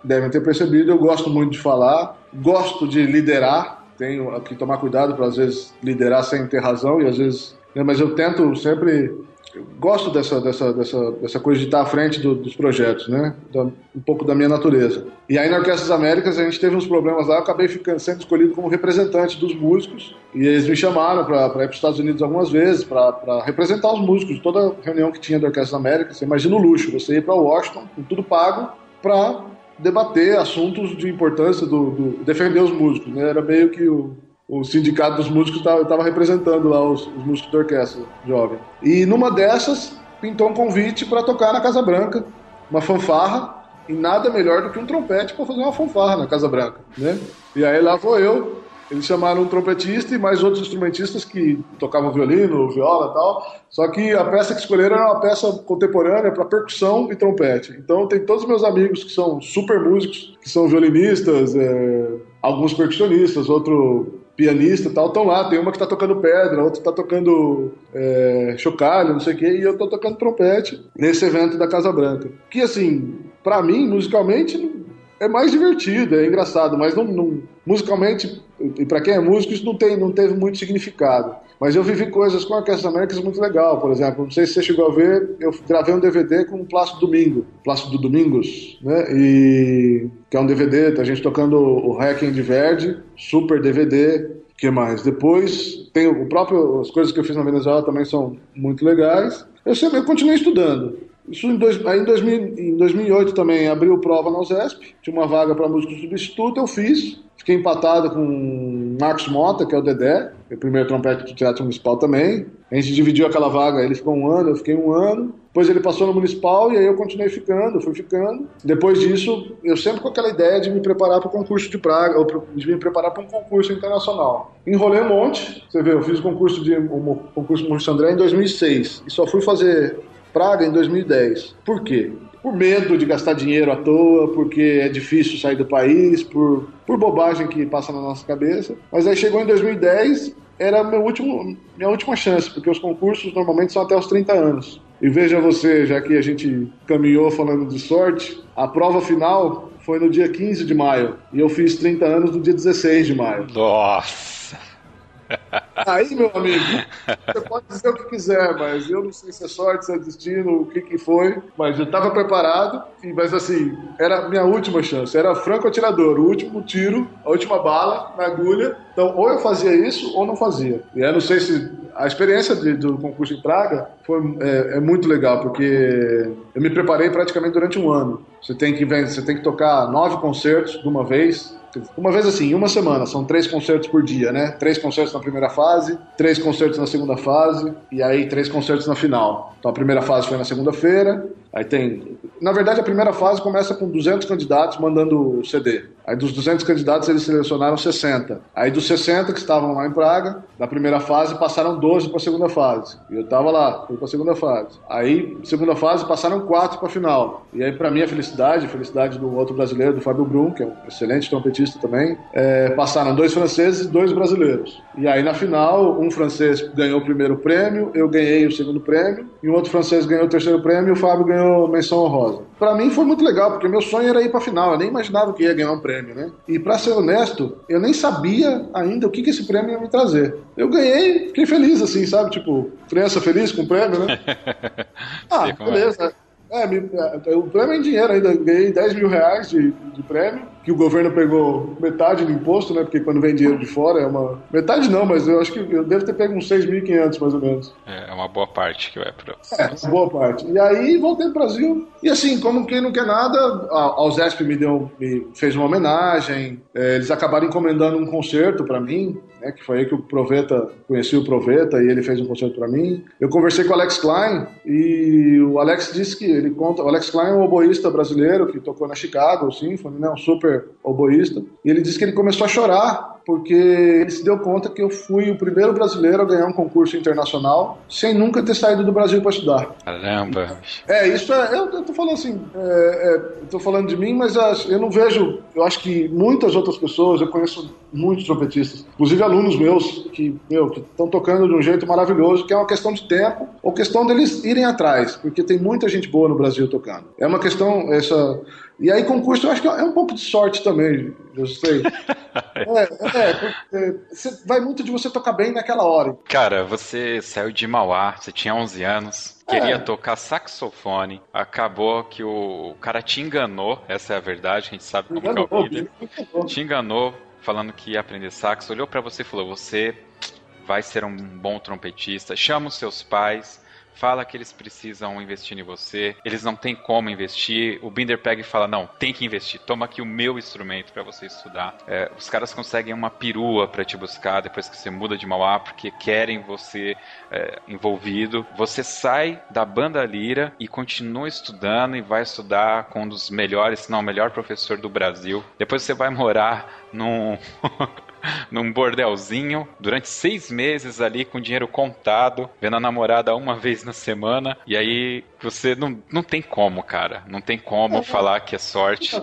devem ter percebido, eu gosto muito de falar, gosto de liderar, tenho que tomar cuidado para às vezes liderar sem ter razão e às vezes, né, mas eu tento sempre eu gosto dessa, dessa, dessa, dessa coisa de estar à frente do, dos projetos, né? Da, um pouco da minha natureza. E aí na Orquestra das Américas a gente teve uns problemas lá, eu acabei ficando, sendo escolhido como representante dos músicos e eles me chamaram para ir para os Estados Unidos algumas vezes para representar os músicos. Toda reunião que tinha da Orquestra das Américas, você imagina o luxo, você ir para Washington com tudo pago para debater assuntos de importância do, do defender os músicos, né? Era meio que o o sindicato dos músicos estava representando lá os, os, músicos da orquestra jovem. E numa dessas, pintou um convite para tocar na Casa Branca, uma fanfarra, e nada melhor do que um trompete para fazer uma fanfarra na Casa Branca, né? E aí lá vou eu, eles chamaram um trompetista e mais outros instrumentistas que tocavam violino, viola e tal. Só que a peça que escolheram era uma peça contemporânea para percussão e trompete. Então tem todos os meus amigos que são super músicos, que são violinistas, é, alguns percussionistas, outro pianista e tal, estão lá. Tem uma que está tocando pedra, outra está tocando é, chocalho, não sei o quê, e eu estou tocando trompete nesse evento da Casa Branca. Que, assim, para mim, musicalmente, é mais divertido, é engraçado, mas não, não musicalmente, e para quem é músico, isso não, tem, não teve muito significado. Mas eu vivi coisas com a Orquestra Américas muito legal, por exemplo, não sei se você chegou a ver, eu gravei um DVD com o Plácido Domingo, Plácido Domingos, né? E que é um DVD, a gente tocando o Hacking de Verde, super DVD, que mais? Depois tem o próprio as coisas que eu fiz na Venezuela também são muito legais. Eu sempre eu continuei estudando. Isso em, dois, aí em, 2000, em 2008 também abriu prova na USESP, tinha uma vaga para músico substituto, eu fiz. Fiquei empatado com Marcos Mota, que é o Dedé, o primeiro trompete do Teatro Municipal também. A gente dividiu aquela vaga, ele ficou um ano, eu fiquei um ano. Depois ele passou no Municipal e aí eu continuei ficando, fui ficando. Depois disso, eu sempre com aquela ideia de me preparar para o concurso de Praga, ou de me preparar para um concurso internacional. Enrolei um monte, você vê, eu fiz o concurso de um concurso Maurício André em 2006 e só fui fazer Praga em 2010. Por quê? Por medo de gastar dinheiro à toa, porque é difícil sair do país, por, por bobagem que passa na nossa cabeça. Mas aí chegou em 2010, era meu último, minha última chance, porque os concursos normalmente são até os 30 anos. E veja você, já que a gente caminhou falando de sorte, a prova final foi no dia 15 de maio. E eu fiz 30 anos no dia 16 de maio. Nossa! Aí, meu amigo, você pode dizer o que quiser, mas eu não sei se é sorte, se é destino, o que que foi, mas eu estava preparado, mas assim, era a minha última chance, era franco atirador, o último tiro, a última bala na agulha, então ou eu fazia isso ou não fazia. E eu não sei se a experiência de, do concurso em Praga foi é, é, muito legal, porque eu me preparei praticamente durante um ano. Você tem que, você tem que tocar nove concertos de uma vez, uma vez assim, uma semana, são três concertos por dia, né? Três concertos na primeira fase, três concertos na segunda fase e aí três concertos na final. Então a primeira fase foi na segunda-feira, aí tem. Na verdade, a primeira fase começa com 200 candidatos mandando o CD. Aí dos 200 candidatos eles selecionaram 60. Aí dos 60 que estavam lá em Praga, na primeira fase passaram 12 para a segunda fase. E eu estava lá, fui para a segunda fase. Aí, segunda fase, passaram quatro para a final. E aí, para minha felicidade, felicidade do outro brasileiro, do Fábio Brum, que é um excelente trompetista também, é, passaram dois franceses e dois brasileiros. E aí, na final, um francês ganhou o primeiro prêmio, eu ganhei o segundo prêmio, e um outro francês ganhou o terceiro prêmio e o Fábio ganhou menção honrosa. Para mim foi muito legal, porque meu sonho era ir para a final. Eu nem imaginava que ia ganhar um prêmio né? E para ser honesto, eu nem sabia ainda o que, que esse prêmio ia me trazer. Eu ganhei, fiquei feliz, assim, sabe? Tipo, criança feliz com o prêmio, né? ah, é. beleza. É, me, é, o prêmio é em dinheiro ainda. Ganhei 10 mil reais de, de prêmio que o governo pegou metade do imposto, né? Porque quando vem dinheiro de fora é uma. Metade não, mas eu acho que eu devo ter pego uns 6.500 mais ou menos. É, é uma boa parte que vai para. É, uma boa parte. E aí voltei pro Brasil. E assim, como quem não quer nada, a Alzesp me, deu, me fez uma homenagem. É, eles acabaram encomendando um concerto para mim. Né, que foi aí que o Proveta, conheci o Proveta e ele fez um concerto para mim. Eu conversei com o Alex Klein e o Alex disse que ele conta. O Alex Klein é um oboísta brasileiro que tocou na Chicago, foi né, um super super oboísta, e ele disse que ele começou a chorar porque ele se deu conta que eu fui o primeiro brasileiro a ganhar um concurso internacional sem nunca ter saído do Brasil para estudar. Caramba! É, isso é. Eu, eu tô falando assim, é, é, tô falando de mim, mas eu não vejo. Eu acho que muitas outras pessoas, eu conheço muitos trompetistas, inclusive alunos meus, que estão tocando de um jeito maravilhoso, que é uma questão de tempo ou questão deles irem atrás, porque tem muita gente boa no Brasil tocando. É uma questão, essa e aí, concurso, eu acho que é um pouco de sorte também, eu sei. é, é, porque vai muito de você tocar bem naquela hora. Cara, você saiu de Mauá, você tinha 11 anos, queria é. tocar saxofone, acabou que o cara te enganou, essa é a verdade, a gente sabe como enganou, é o vida. Te enganou, falando que ia aprender sax, olhou para você e falou: Você vai ser um bom trompetista, chama os seus pais fala que eles precisam investir em você, eles não têm como investir. O Binder pega e fala: não, tem que investir, toma aqui o meu instrumento para você estudar. É, os caras conseguem uma perua para te buscar depois que você muda de Mauá, porque querem você é, envolvido. Você sai da banda Lira e continua estudando e vai estudar com um dos melhores, se não o melhor professor do Brasil. Depois você vai morar num. num bordelzinho durante seis meses ali com dinheiro contado, vendo a namorada uma vez na semana. E aí você não, não tem como, cara. Não tem como é, falar que é sorte.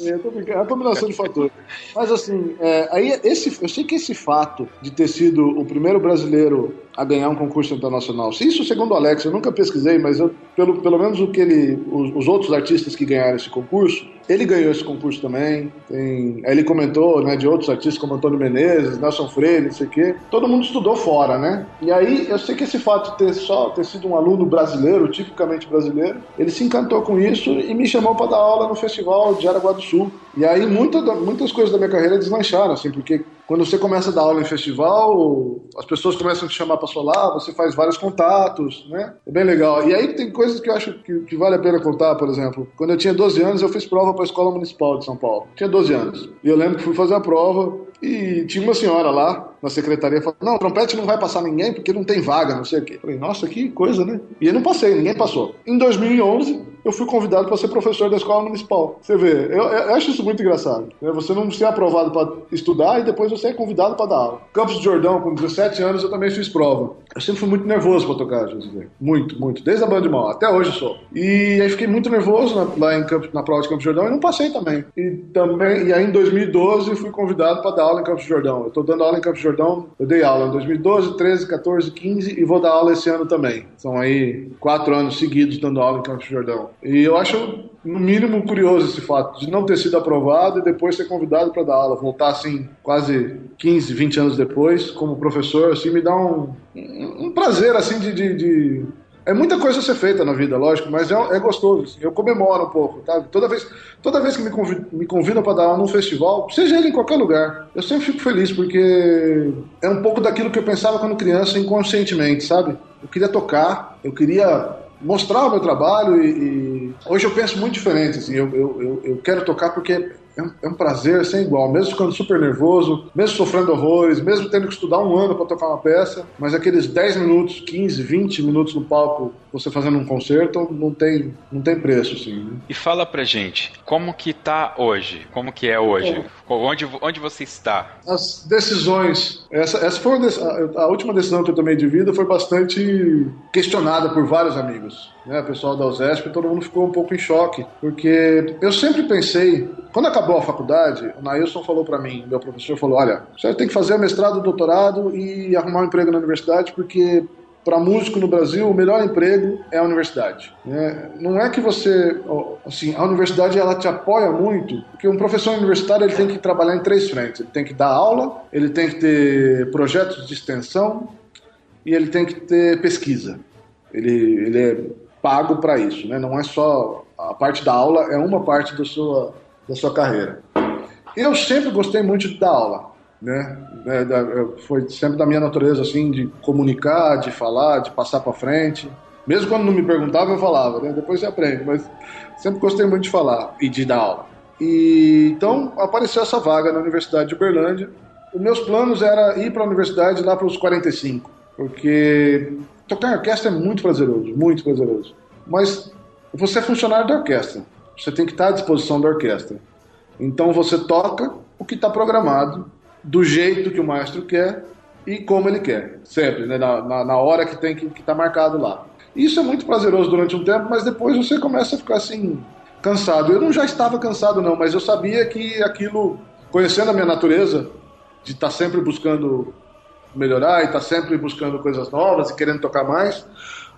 É, eu tô brincando, é uma combinação de fatores. Mas assim, é, aí esse, eu sei que esse fato de ter sido o primeiro brasileiro a ganhar um concurso internacional. Isso, segundo o Alex, eu nunca pesquisei, mas eu, pelo, pelo menos o que ele, os, os, outros artistas que ganharam esse concurso, ele ganhou esse concurso também. Tem, ele comentou, né, de outros artistas como Antônio Menezes, Nelson Freire, não sei o quê. Todo mundo estudou fora, né? E aí eu sei que esse fato de ter só ter sido um aluno brasileiro, tipicamente brasileiro, ele se encantou com isso e me chamou para dar aula no festival de Araguá do Sul. E aí muita, muitas coisas da minha carreira deslancharam, assim, porque quando você começa a dar aula em festival, as pessoas começam a te chamar para solar, você faz vários contatos, né? É bem legal. E aí tem coisas que eu acho que, que vale a pena contar, por exemplo. Quando eu tinha 12 anos, eu fiz prova para a Escola Municipal de São Paulo. Tinha 12 anos. E eu lembro que fui fazer a prova e tinha uma senhora lá na secretaria falando: Não, trompete não vai passar ninguém porque não tem vaga, não sei o quê. Falei: Nossa, que coisa, né? E eu não passei, ninguém passou. Em 2011, eu fui convidado para ser professor da escola municipal. Você vê, eu, eu acho isso muito engraçado. Né? Você não ser aprovado para estudar e depois você é convidado para dar aula. Campos de Jordão, com 17 anos, eu também fiz prova. Eu sempre fui muito nervoso para tocar, José. Muito, muito. Desde a banda de mal, até hoje sou. E aí fiquei muito nervoso na, lá em Campos, na prova de Campos de Jordão e não passei também. E também, e aí em 2012 fui convidado para dar aula em Campos de Jordão. Eu estou dando aula em Campos de Jordão, eu dei aula em 2012, 13, 14, 15 e vou dar aula esse ano também. São aí quatro anos seguidos dando aula em Campos de Jordão. E eu acho, no mínimo, curioso esse fato de não ter sido aprovado e depois ser convidado para dar aula. Voltar, assim, quase 15, 20 anos depois, como professor, assim, me dá um, um prazer, assim, de, de, de... É muita coisa a ser feita na vida, lógico, mas é, é gostoso. Assim. Eu comemoro um pouco, tá? Toda vez, toda vez que me me convidam para dar aula num festival, seja ele em qualquer lugar, eu sempre fico feliz, porque é um pouco daquilo que eu pensava quando criança, inconscientemente, sabe? Eu queria tocar, eu queria mostrar o meu trabalho e, e... hoje eu penso muito diferente. Assim, eu, eu, eu quero tocar porque é um, é um, prazer sem igual, mesmo ficando super nervoso, mesmo sofrendo horrores, mesmo tendo que estudar um ano para tocar uma peça, mas aqueles 10 minutos, 15, 20 minutos no palco, você fazendo um concerto, não tem, não tem preço, assim. Né? E fala pra gente, como que tá hoje? Como que é hoje? É. Onde, onde você está? As decisões, essa, essa foi a, a última decisão que eu tomei de vida foi bastante questionada por vários amigos, né? O pessoal da USESP, todo mundo ficou um pouco em choque, porque eu sempre pensei, quando acabou a faculdade, o Nailson falou para mim, meu professor falou: olha, você tem que fazer o mestrado, o doutorado e arrumar um emprego na universidade, porque para músico no Brasil, o melhor emprego é a universidade. Né? Não é que você, assim, a universidade ela te apoia muito, porque um professor universitário ele tem que trabalhar em três frentes. Ele tem que dar aula, ele tem que ter projetos de extensão e ele tem que ter pesquisa. Ele, ele é pago para isso, né? Não é só a parte da aula, é uma parte da sua da sua carreira. Eu sempre gostei muito de dar aula, né? É, foi sempre da minha natureza assim de comunicar, de falar, de passar para frente. Mesmo quando não me perguntava, eu falava, né? Depois você aprende, mas sempre gostei muito de falar e de dar aula. E então apareceu essa vaga na Universidade de Uberlândia. Os meus planos era ir para a universidade lá para os 45, porque tocar em orquestra é muito prazeroso, muito prazeroso. Mas você é funcionário da orquestra. Você tem que estar à disposição da orquestra. Então você toca o que está programado, do jeito que o maestro quer e como ele quer, sempre, né? na, na, na hora que tem que estar tá marcado lá. Isso é muito prazeroso durante um tempo, mas depois você começa a ficar assim, cansado. Eu não já estava cansado, não, mas eu sabia que aquilo, conhecendo a minha natureza, de estar tá sempre buscando melhorar e estar tá sempre buscando coisas novas e querendo tocar mais,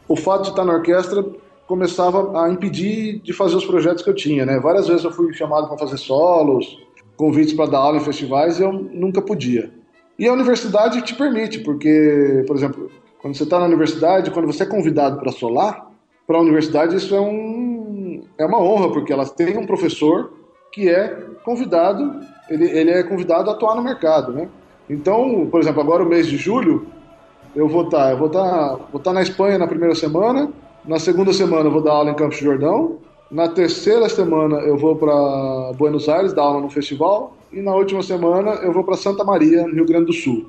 o fato de estar na orquestra começava a impedir de fazer os projetos que eu tinha, né? Várias vezes eu fui chamado para fazer solos, convites para dar aula em festivais e eu nunca podia. E a universidade te permite, porque, por exemplo, quando você está na universidade, quando você é convidado para solar, para a universidade isso é, um, é uma honra, porque elas têm um professor que é convidado, ele, ele é convidado a atuar no mercado, né? Então, por exemplo, agora o mês de julho, eu vou estar, tá, eu vou estar, tá, vou estar tá na Espanha na primeira semana, na segunda semana eu vou dar aula em Campos de Jordão. Na terceira semana eu vou para Buenos Aires dar aula no festival. E na última semana eu vou para Santa Maria, no Rio Grande do Sul.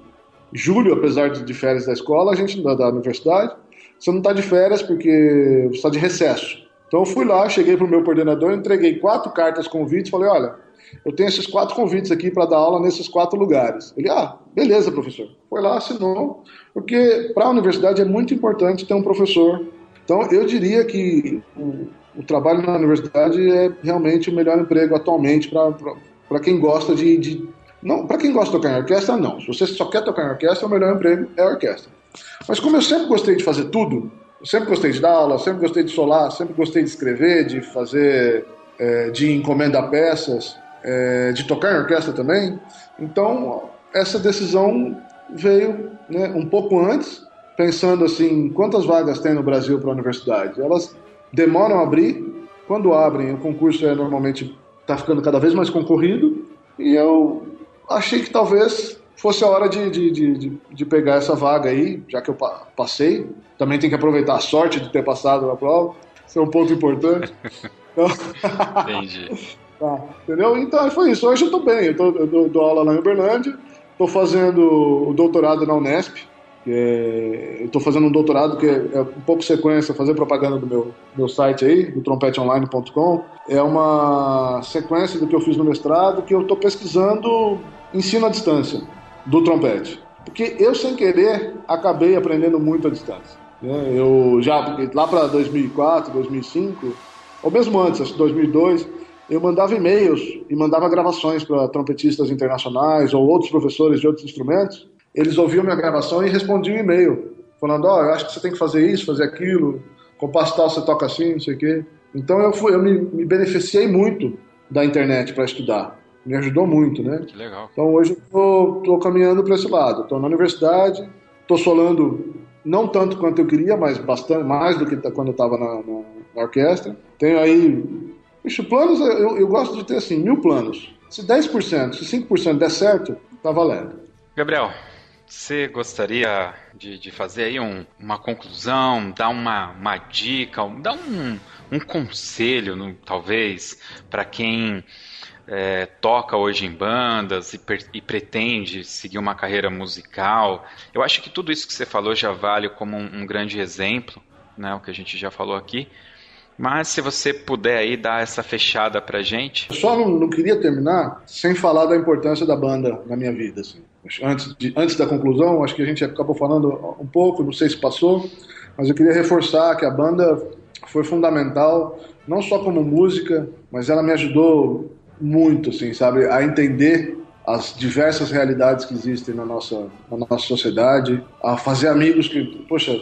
Julho, apesar de férias da escola, a gente da, da universidade, você não está de férias porque você está de recesso. Então eu fui lá, cheguei para o meu coordenador, entreguei quatro cartas convites, falei, olha, eu tenho esses quatro convites aqui para dar aula nesses quatro lugares. Ele, ah, beleza, professor. Foi lá, assinou, porque para a universidade é muito importante ter um professor então, eu diria que o, o trabalho na universidade é realmente o melhor emprego atualmente para quem gosta de, de não, para quem gosta de tocar em orquestra, não. Se você só quer tocar em orquestra, o melhor emprego é a orquestra. Mas como eu sempre gostei de fazer tudo, sempre gostei de dar aula, sempre gostei de solar, sempre gostei de escrever, de fazer, é, de encomendar peças, é, de tocar em orquestra também. Então, essa decisão veio né, um pouco antes, pensando assim, quantas vagas tem no Brasil para a universidade? Elas demoram a abrir, quando abrem, o concurso é normalmente está ficando cada vez mais concorrido, e eu achei que talvez fosse a hora de, de, de, de, pegar essa vaga aí, já que eu passei. Também tem que aproveitar a sorte de ter passado na prova, isso é um ponto importante. Então... Entendi. Tá, entendeu? Então foi isso. Hoje eu estou bem, eu, tô, eu dou, dou aula lá em Uberlândia, estou fazendo o doutorado na Unesp, é, estou fazendo um doutorado que é, é, um pouco sequência, fazer propaganda do meu, meu site aí, do trompeteonline.com. É uma sequência do que eu fiz no mestrado, que eu estou pesquisando ensino à distância do trompete. Porque eu, sem querer, acabei aprendendo muito à distância. Né? Eu já, lá para 2004, 2005, ou mesmo antes, acho que 2002, eu mandava e-mails e mandava gravações para trompetistas internacionais ou outros professores de outros instrumentos. Eles ouviam minha gravação e respondiam um e-mail, falando: Ó, oh, eu acho que você tem que fazer isso, fazer aquilo, compasso tal você toca assim, não sei o quê. Então eu, fui, eu me, me beneficiei muito da internet para estudar. Me ajudou muito, né? Que legal. Então hoje eu estou caminhando para esse lado. Estou na universidade, estou solando não tanto quanto eu queria, mas bastante mais do que quando eu estava na, na, na orquestra. Tenho aí Bicho, planos, eu, eu gosto de ter assim, mil planos. Se 10%, se 5% der certo, tá valendo. Gabriel, você gostaria de, de fazer aí um, uma conclusão, dar uma, uma dica, dar um, um conselho, no, talvez, para quem é, toca hoje em bandas e, per, e, pretende seguir uma carreira musical? Eu acho que tudo isso que você falou já vale como um, um grande exemplo, né, o que a gente já falou aqui. Mas se você puder aí dar essa fechada pra gente. Só não, não queria terminar sem falar da importância da banda na minha vida. Assim. Antes, de, antes da conclusão, acho que a gente acabou falando um pouco, não sei se passou, mas eu queria reforçar que a banda foi fundamental, não só como música, mas ela me ajudou muito, assim, sabe, a entender as diversas realidades que existem na nossa, na nossa sociedade, a fazer amigos que, poxa,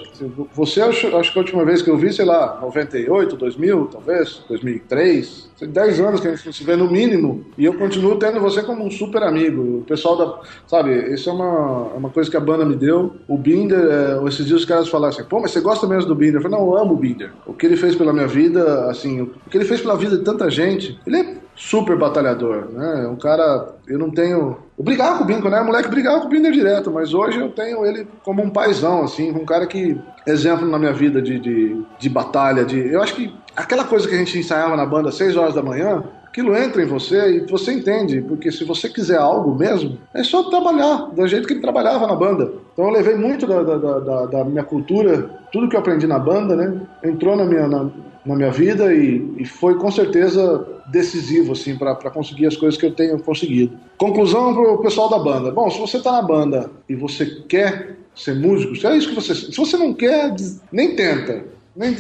você acho, acho que a última vez que eu vi, sei lá, 98, 2000, talvez, 2003, 10 anos que a gente se vê no mínimo, e eu continuo tendo você como um super amigo. O pessoal da, sabe, isso é uma, é uma coisa que a banda me deu. O Binder, é, esses dias os caras falaram assim, pô, mas você gosta mesmo do Binder? Eu falei, não, eu amo o Binder. O que ele fez pela minha vida, assim, o que ele fez pela vida de tanta gente, ele é super batalhador, né? É um cara, eu não tenho. Eu brigava com o Bingo, né? O moleque brigava com o Binder direto, mas hoje eu tenho ele como um paizão, assim, um cara que. Exemplo na minha vida de, de, de batalha, de. Eu acho que aquela coisa que a gente ensaiava na banda às 6 horas da manhã, aquilo entra em você e você entende, porque se você quiser algo mesmo, é só trabalhar do jeito que ele trabalhava na banda. Então eu levei muito da, da, da, da minha cultura, tudo que eu aprendi na banda, né? Entrou na minha, na, na minha vida e, e, foi com certeza decisivo assim para conseguir as coisas que eu tenho conseguido. Conclusão para o pessoal da banda. Bom, se você está na banda e você quer ser músico, se é isso que você, se você não quer, nem tenta. Nem,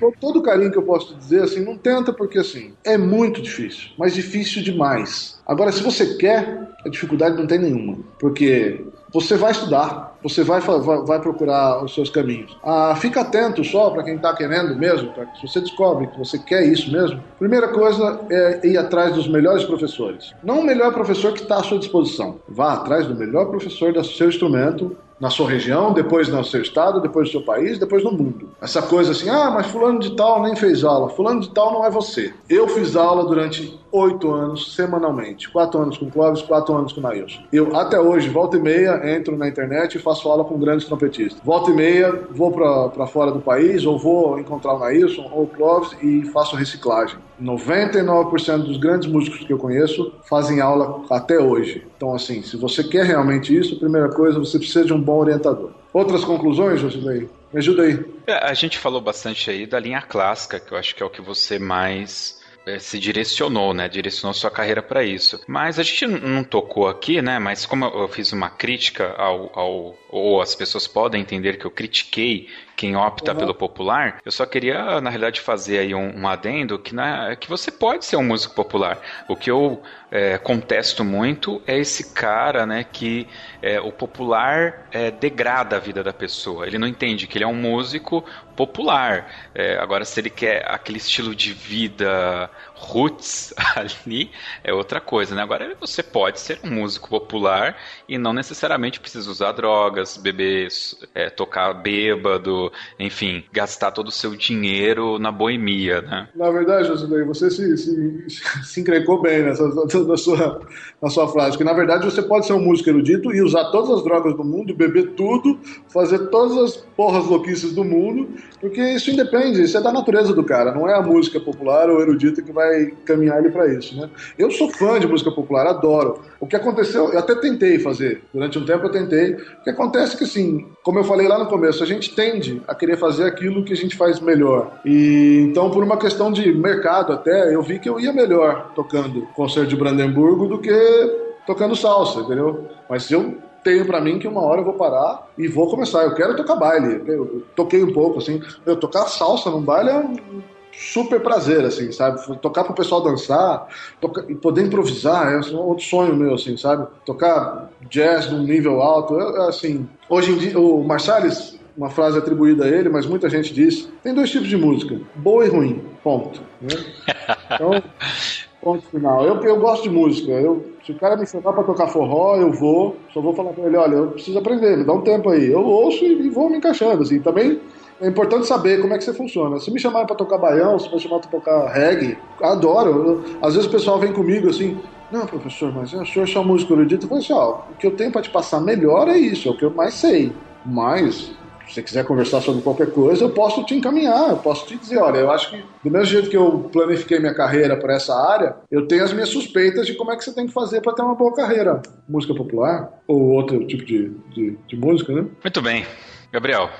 com todo o carinho que eu posso dizer, assim, não tenta porque assim, é muito difícil, mas difícil demais. Agora, se você quer, a dificuldade não tem nenhuma, porque você vai estudar, você vai, vai, vai procurar os seus caminhos. Ah, fica atento só para quem está querendo mesmo, pra, se você descobre que você quer isso mesmo, primeira coisa é ir atrás dos melhores professores. Não o melhor professor que está à sua disposição. Vá atrás do melhor professor do seu instrumento na sua região, depois no seu estado, depois no seu país, depois no mundo. Essa coisa assim, ah, mas fulano de tal nem fez aula. Fulano de tal não é você. Eu fiz aula durante oito anos, semanalmente. Quatro anos com Clóvis, quatro anos com Nailson. Eu, até hoje, volta e meia, entro na internet e faço aula com grandes trompetistas. Volta e meia, vou para fora do país, ou vou encontrar o Nailson ou o Clóvis e faço reciclagem. 99% dos grandes músicos que eu conheço fazem aula até hoje. Então, assim, se você quer realmente isso, primeira coisa, você precisa de um bom orientador. Outras conclusões, Josilei? Me ajuda aí. É, a gente falou bastante aí da linha clássica, que eu acho que é o que você mais é, se direcionou, né? Direcionou sua carreira para isso. Mas a gente não tocou aqui, né? Mas como eu fiz uma crítica ao, ao ou as pessoas podem entender que eu critiquei quem opta uhum. pelo popular, eu só queria, na realidade, fazer aí um, um adendo que, na, que você pode ser um músico popular. O que eu é, contesto muito é esse cara, né, que é, o popular é, degrada a vida da pessoa. Ele não entende que ele é um músico popular. É, agora, se ele quer aquele estilo de vida roots ali, é outra coisa, né? Agora, você pode ser um músico popular e não necessariamente precisa usar drogas, beber, é, tocar bêbado, enfim, gastar todo o seu dinheiro na boemia, né? Na verdade, Josilei, você se, se, se encrencou bem nessa, na, sua, na sua frase, que na verdade você pode ser um músico erudito e usar todas as drogas do mundo, beber tudo, fazer todas as porras louquices do mundo, porque isso independe, isso é da natureza do cara, não é a música popular ou erudita que vai caminhar ele para isso, né? Eu sou fã de música popular, adoro. O que aconteceu, eu até tentei fazer, durante um tempo eu tentei. O que acontece é que, assim, como eu falei lá no começo, a gente tende a querer fazer aquilo que a gente faz melhor. E então, por uma questão de mercado até, eu vi que eu ia melhor tocando concerto de Brandemburgo do que tocando salsa, entendeu? Mas eu tenho para mim que uma hora eu vou parar e vou começar. Eu quero tocar baile. Eu toquei um pouco, assim. Eu tocar salsa num baile é super prazer, assim, sabe? Tocar pro pessoal dançar, tocar, poder improvisar, é outro sonho meu, assim, sabe? Tocar jazz num nível alto, é, é, assim... Hoje em dia, o Marsalis, uma frase atribuída a ele, mas muita gente diz, tem dois tipos de música, boa e ruim, ponto. Né? Então, ponto final. Eu, eu gosto de música, eu, se o cara me chamar para tocar forró, eu vou, só vou falar para ele, olha, eu preciso aprender, me dá um tempo aí. Eu ouço e, e vou me encaixando, assim, também é importante saber como é que você funciona. Se me chamarem para tocar baião, se me chamarem para tocar reggae, adoro. Eu, às vezes o pessoal vem comigo assim, não, professor, mas o senhor é só músico erudito. Eu falo assim, ó, o que eu tenho para te passar melhor é isso, é o que eu mais sei. Mas, se você quiser conversar sobre qualquer coisa, eu posso te encaminhar, eu posso te dizer, olha, eu acho que do mesmo jeito que eu planifiquei minha carreira para essa área, eu tenho as minhas suspeitas de como é que você tem que fazer para ter uma boa carreira. Música popular ou outro tipo de, de, de música, né? Muito bem. Gabriel,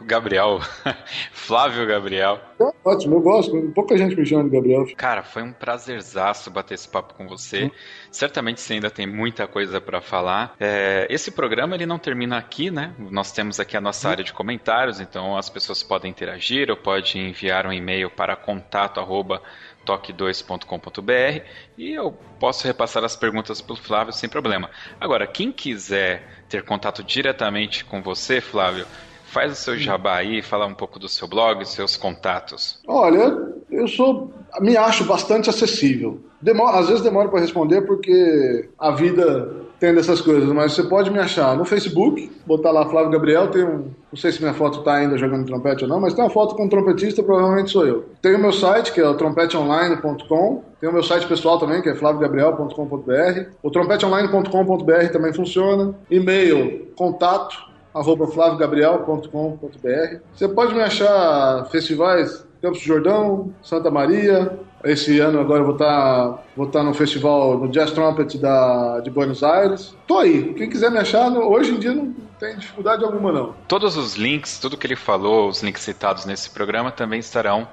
Gabriel, Flávio Gabriel. É ótimo, eu gosto. Pouca gente me chama de Gabriel. Cara, foi um prazerzaço bater esse papo com você. Hum. Certamente você ainda tem muita coisa para falar. É, esse programa ele não termina aqui, né? Nós temos aqui a nossa hum. área de comentários, então as pessoas podem interagir ou podem enviar um e-mail para contato arroba toque2.com.br e eu posso repassar as perguntas para o Flávio sem problema. Agora, quem quiser ter contato diretamente com você, Flávio, faz o seu jabá aí, fala um pouco do seu blog, seus contatos. Olha, eu sou, me acho bastante acessível. Demora, às vezes demora para responder porque a vida tem dessas coisas, mas você pode me achar no Facebook, botar lá Flávio Gabriel, tem um, não sei se minha foto está ainda jogando trompete ou não, mas tem uma foto com um trompetista, provavelmente sou eu. Tem o meu site, que é o trompeteonline.com, tem o meu site pessoal também, que é flaviogabriel.com.br. O trompeteonline.com.br também funciona. E-mail, contato, arroba flaviogabriel.com.br. Você pode me achar festivais Campos do Jordão, Santa Maria, esse ano agora eu vou estar tá, vou tá no festival no Jazz Trumpet da, de Buenos Aires. Tô aí. Quem quiser me achar, hoje em dia não tem dificuldade alguma não. Todos os links, tudo que ele falou, os links citados nesse programa também estarão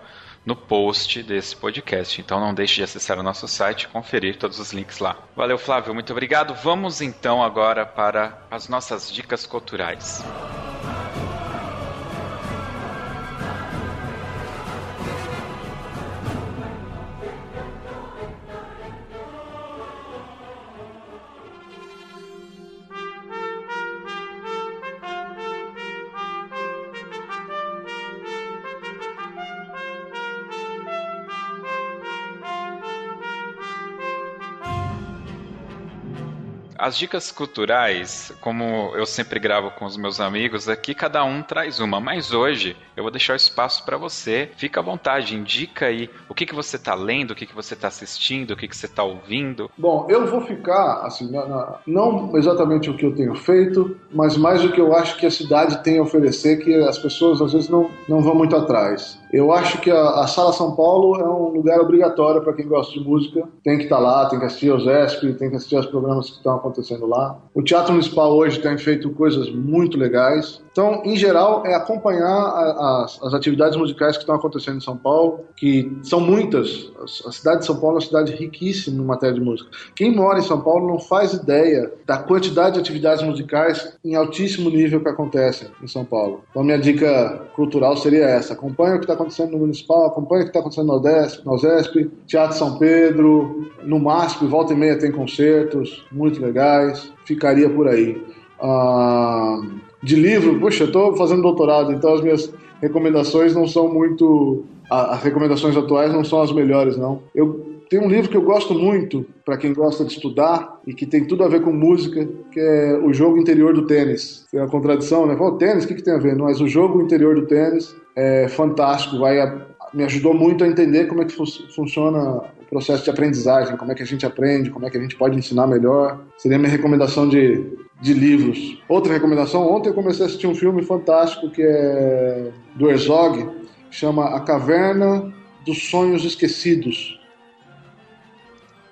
no post desse podcast. Então não deixe de acessar o nosso site e conferir todos os links lá. Valeu, Flávio, muito obrigado. Vamos então agora para as nossas dicas culturais. As dicas culturais, como eu sempre gravo com os meus amigos aqui, cada um traz uma, mas hoje eu vou deixar o espaço para você. Fica à vontade, indica aí o que, que você está lendo, o que, que você está assistindo, o que, que você está ouvindo. Bom, eu vou ficar, assim, na, na, não exatamente o que eu tenho feito, mas mais o que eu acho que a cidade tem a oferecer, que as pessoas às vezes não, não vão muito atrás. Eu acho que a, a Sala São Paulo é um lugar obrigatório para quem gosta de música. Tem que estar tá lá, tem que assistir aos ESP, tem que assistir aos programas que estão acontecendo lá. O Teatro Municipal hoje tem feito coisas muito legais. Então, em geral, é acompanhar as, atividades musicais que estão acontecendo em São Paulo, que são muitas. A cidade de São Paulo é uma cidade riquíssima em matéria de música. Quem mora em São Paulo não faz ideia da quantidade de atividades musicais em altíssimo nível que acontecem em São Paulo. Então, minha dica cultural seria essa: acompanhe o que está acontecendo no Municipal, acompanhe o que está acontecendo no Odesp, no Osesp, Teatro São Pedro, no MASP, volta e meia tem concertos muito legais, ficaria por aí. Ah, de livro, puxa, eu estou fazendo doutorado, então as minhas recomendações não são muito. As recomendações atuais não são as melhores, não. Eu tem um livro que eu gosto muito para quem gosta de estudar e que tem tudo a ver com música, que é O Jogo Interior do Tênis. Tem uma contradição, né? Fala, tênis, o que, que tem a ver? Mas o jogo interior do tênis é fantástico, vai a, me ajudou muito a entender como é que fu funciona processo de aprendizagem, como é que a gente aprende, como é que a gente pode ensinar melhor. Seria minha recomendação de, de livros. Outra recomendação, ontem eu comecei a assistir um filme fantástico que é do Herzog, chama A Caverna dos Sonhos Esquecidos.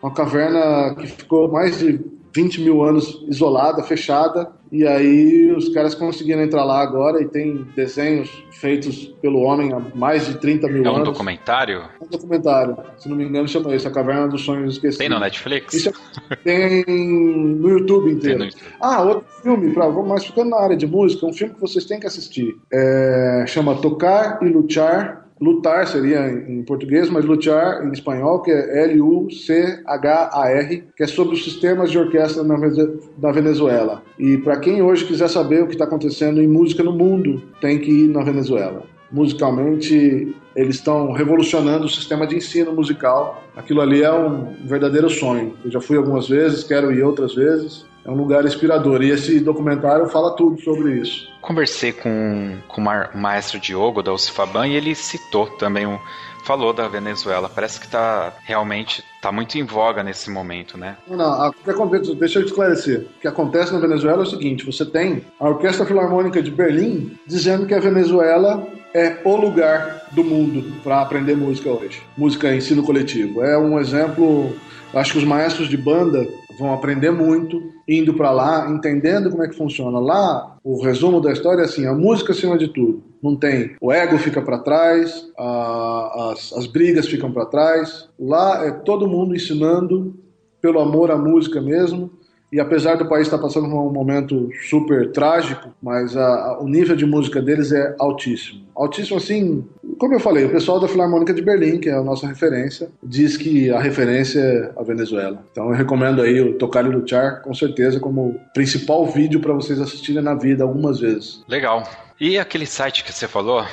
Uma caverna que ficou mais de 20 mil anos isolada, fechada, e aí os caras conseguiram entrar lá agora e tem desenhos feitos pelo homem há mais de 30 mil anos. É um anos. documentário? É um documentário. Se não me engano, chama isso, A Caverna dos Sonhos Esquecidos. Tem no Netflix? É- tem no YouTube inteiro. No YouTube. Ah, outro filme, pra, mas ficando na área de música, um filme que vocês têm que assistir. É, chama Tocar e Luchar Lutar seria em português, mas lutar em espanhol, que é L-U-C-H-A-R, que é sobre os sistemas de orquestra na Venezuela. E para quem hoje quiser saber o que está acontecendo em música no mundo, tem que ir na Venezuela. Musicalmente, eles estão revolucionando o sistema de ensino musical. Aquilo ali é um verdadeiro sonho. Eu já fui algumas vezes, quero ir outras vezes é um lugar inspirador. E esse documentário fala tudo sobre isso. Conversei com, com o maestro Diogo da UCFABAN e ele citou também um, falou da Venezuela. Parece que está realmente tá muito em voga nesse momento, né? Não, acontece, deixa eu te esclarecer. O que acontece na Venezuela é o seguinte: você tem a Orquestra Filarmônica de Berlim dizendo que a Venezuela é o lugar do mundo para aprender música hoje. Música ensino coletivo. É um exemplo. Acho que os maestros de banda vão aprender muito indo para lá, entendendo como é que funciona. Lá, o resumo da história é assim: a música acima de tudo. Não tem. O ego fica para trás, a, as, as brigas ficam para trás. Lá é todo mundo ensinando pelo amor à música mesmo e apesar do país estar passando por um momento super trágico, mas a, a, o nível de música deles é altíssimo. Altíssimo, assim, como eu falei, o pessoal da Filarmônica de Berlim, que é a nossa referência, diz que a referência é a Venezuela. Então eu recomendo aí o Tocar e Luchar, com certeza, como principal vídeo para vocês assistirem na vida algumas vezes. Legal. E aquele site que você falou,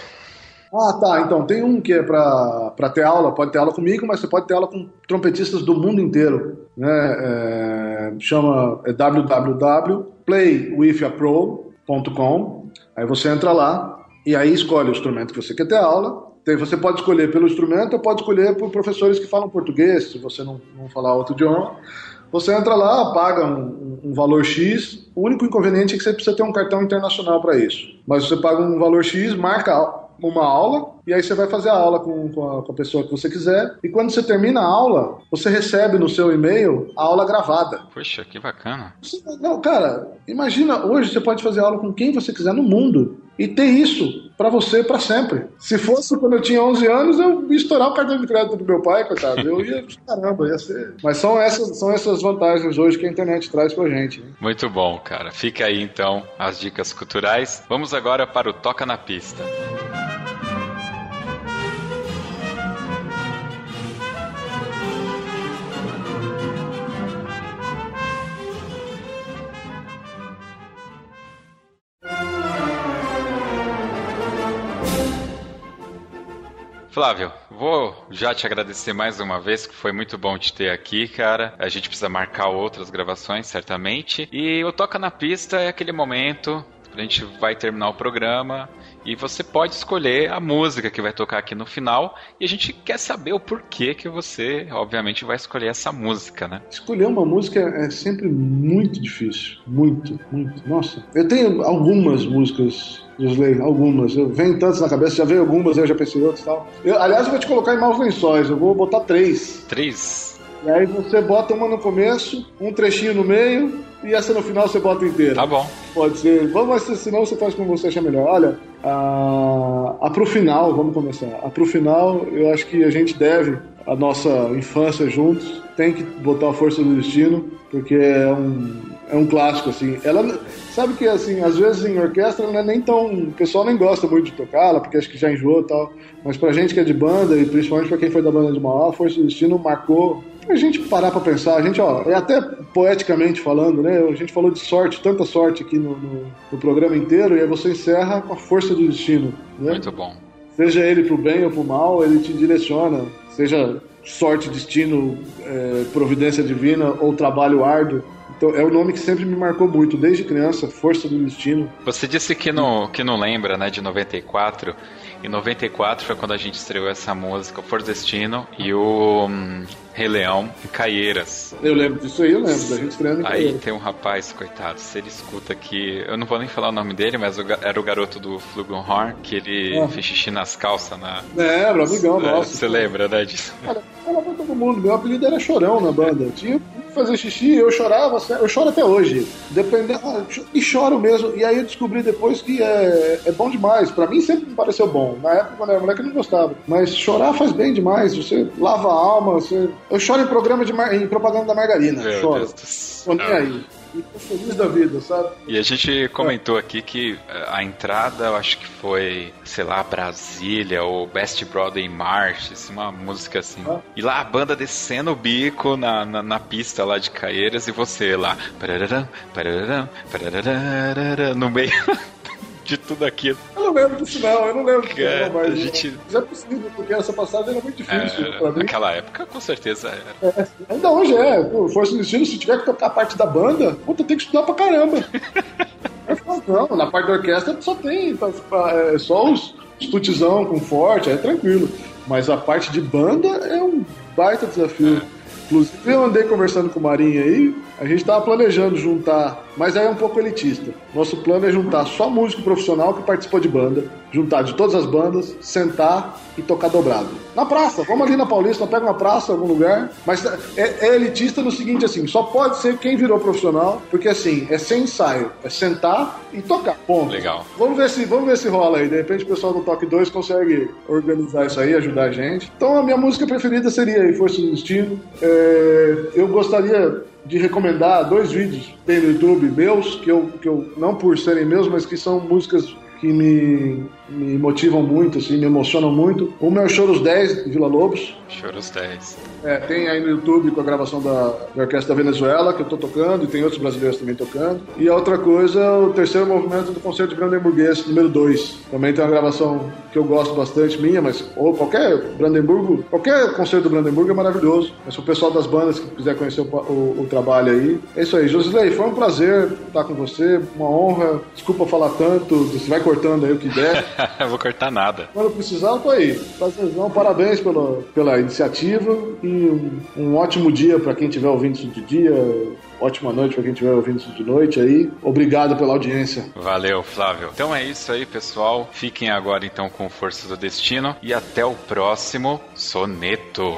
ah, tá. Então, tem um que é para ter aula, pode ter aula comigo, mas você pode ter aula com trompetistas do mundo inteiro. Né? É, chama é www.playwithapro.com. Aí você entra lá e aí escolhe o instrumento que você quer ter aula. Você pode escolher pelo instrumento ou pode escolher por professores que falam português, se você não, não falar outro idioma. Você entra lá, paga um, um, valor X. O único inconveniente é que você precisa ter um cartão internacional para isso. Mas você paga um valor X, marca uma aula e aí você vai fazer a aula com, com, a, com, a, pessoa que você quiser. E quando você termina a aula, você recebe no seu e-mail a aula gravada. Poxa, que bacana. Não, cara, imagina, hoje você pode fazer aula com quem você quiser no mundo e ter isso para você para sempre. Se fosse quando eu tinha 11 anos, eu ia estourar o cartão de crédito do meu pai, coitado. Eu ia, caramba, ia ser. Mas são essas, são essas vantagens hoje que a internet traz pra gente. Né? Muito bom, cara. Fica aí então as dicas culturais. Vamos agora para o Toca na Pista. Flávio, vou já te agradecer mais uma vez, que foi muito bom te ter aqui, cara. A gente precisa marcar outras gravações, certamente. E o Toca na Pista é aquele momento a gente vai terminar o programa e você pode escolher a música que vai tocar aqui no final e a gente quer saber o porquê que você, obviamente, vai escolher essa música, né? Escolher uma música é sempre muito difícil, muito, muito. Nossa, eu tenho algumas músicas Slay, algumas. Eu venho tantas na cabeça, já veio algumas, eu já pensei outras e tal. Eu, aliás, eu vou te colocar em maus lençóis, eu vou botar três. Três? E aí você bota uma no começo, um trechinho no meio, e essa no final você bota inteira. Tá bom. Pode ser. Vamos, senão você faz como você achar melhor. Olha, a, a pro final, vamos começar. A pro final, eu acho que a gente deve a nossa infância juntos. Tem que botar a força do destino, porque é um, é um clássico, assim. Ela, sabe que, assim, às vezes em orquestra não é nem tão... O pessoal nem gosta muito de tocá-la, porque acho que já enjoou e tal. Mas pra gente que é de banda, e principalmente pra quem foi da banda de Mauá, a Força do Destino marcou a gente parar para pensar, a gente, ó, é até poeticamente falando, né? A gente falou de sorte, tanta sorte aqui no, no, no programa inteiro, e aí você encerra com a força do destino. Né? Muito bom. Seja ele pro bem ou pro mal, ele te direciona. Seja sorte, destino, é, providência divina ou trabalho árduo. Então é o nome que sempre me marcou muito, desde criança, Força do Destino. Você disse que não, que não lembra, né, de 94. Em 94 foi quando a gente estreou essa música, For Destino e o hum, Rei Leão em Caieiras. Eu lembro disso aí, eu lembro, da gente estreando em Aí Caieiras. tem um rapaz, coitado, se ele escuta aqui, eu não vou nem falar o nome dele, mas era o garoto do Flugelhorn, que ele Ah. fez xixi nas calças na. É, era amigão É, nosso. Você lembra, né, disso? Cara, fala pra todo mundo, meu apelido era Chorão na banda. Tinha que fazer xixi, eu chorava, eu choro até hoje. Dependendo, ah, e choro mesmo. E aí eu descobri depois que é, é bom demais. Pra mim sempre me pareceu bom. Na época, quando eu era moleque, eu não gostava. Mas chorar faz bem demais. Você lava a alma, você... Eu choro em programa de mar... em propaganda da margarina. Meu choro. Deus do nem aí. E tô feliz da vida, sabe? E a gente comentou aqui que eh, a entrada, eu acho que foi, sei lá, Brasília ou Best Brother in March, assim, uma música assim. Ah. E lá a banda descendo o bico na, na, na pista lá de Caieiras e você lá, pararam, pararam, pararam, no meio de tudo aquilo. Eu não lembro disso, não. Eu não lembro disso, Cara, não, mas a gente- Mas é possível, porque essa passagem era muito difícil É, pra mim. naquela época, com certeza era. Ainda hoje é. Pô, Força do Destino, se tiver que tocar parte da banda, puta, tem que estudar pra caramba. Falo, não, na parte da orquestra só tem pra- pra- é, só os, tutizão com forte, é tranquilo. Mas a parte de banda é um baita desafio. Inclusive, eu andei conversando com o Marinho aí, a gente tava planejando juntar, mas aí é um pouco elitista. Nosso plano é juntar só músico profissional que participou de banda, juntar de todas as bandas, sentar e tocar dobrado. Na praça, vamos ali na Paulista, pega uma praça, algum lugar, mas é, é elitista no seguinte, assim, só pode ser quem virou profissional, porque assim, é sem ensaio, é sentar e tocar, ponto. Legal. Vamos ver se, vamos ver se rola aí. De repente o pessoal do Toque 2 consegue organizar isso aí, ajudar a gente. Então a minha música preferida seria aí, Força do Destino. É, eu gostaria de recomendar dois vídeos que tem no YouTube meus, que eu, que eu não por serem meus, mas que são músicas que me, me motivam muito, assim, me emocionam muito. É o Choros 10, de Vila Lobos. Choros 10. É, tem aí no YouTube com a gravação da, da Orquestra da Venezuela, que eu tô tocando, e tem outros brasileiros também tocando. E a outra coisa o terceiro movimento do Concerto de Brandenburguês, número 2. Também tem uma gravação que eu gosto bastante, minha, mas ou qualquer Brandenburgo, qualquer concerto do Brandenburgo é maravilhoso. Mas se o pessoal das bandas que quiser conhecer o, o- o trabalho aí. É isso aí. Josilei, foi um prazer estar com você, uma honra. Desculpa falar tanto, você vai cortando aí o que der. Vou cortar nada. Quando precisar, tô aí. Prazerzão, parabéns pela, pela iniciativa e um, um ótimo dia para quem estiver ouvindo isso de dia, ótima noite para quem estiver ouvindo isso de noite aí. Obrigado pela audiência. Valeu, Flávio. Então é isso aí, pessoal. Fiquem agora então com Força do Destino e até o próximo soneto.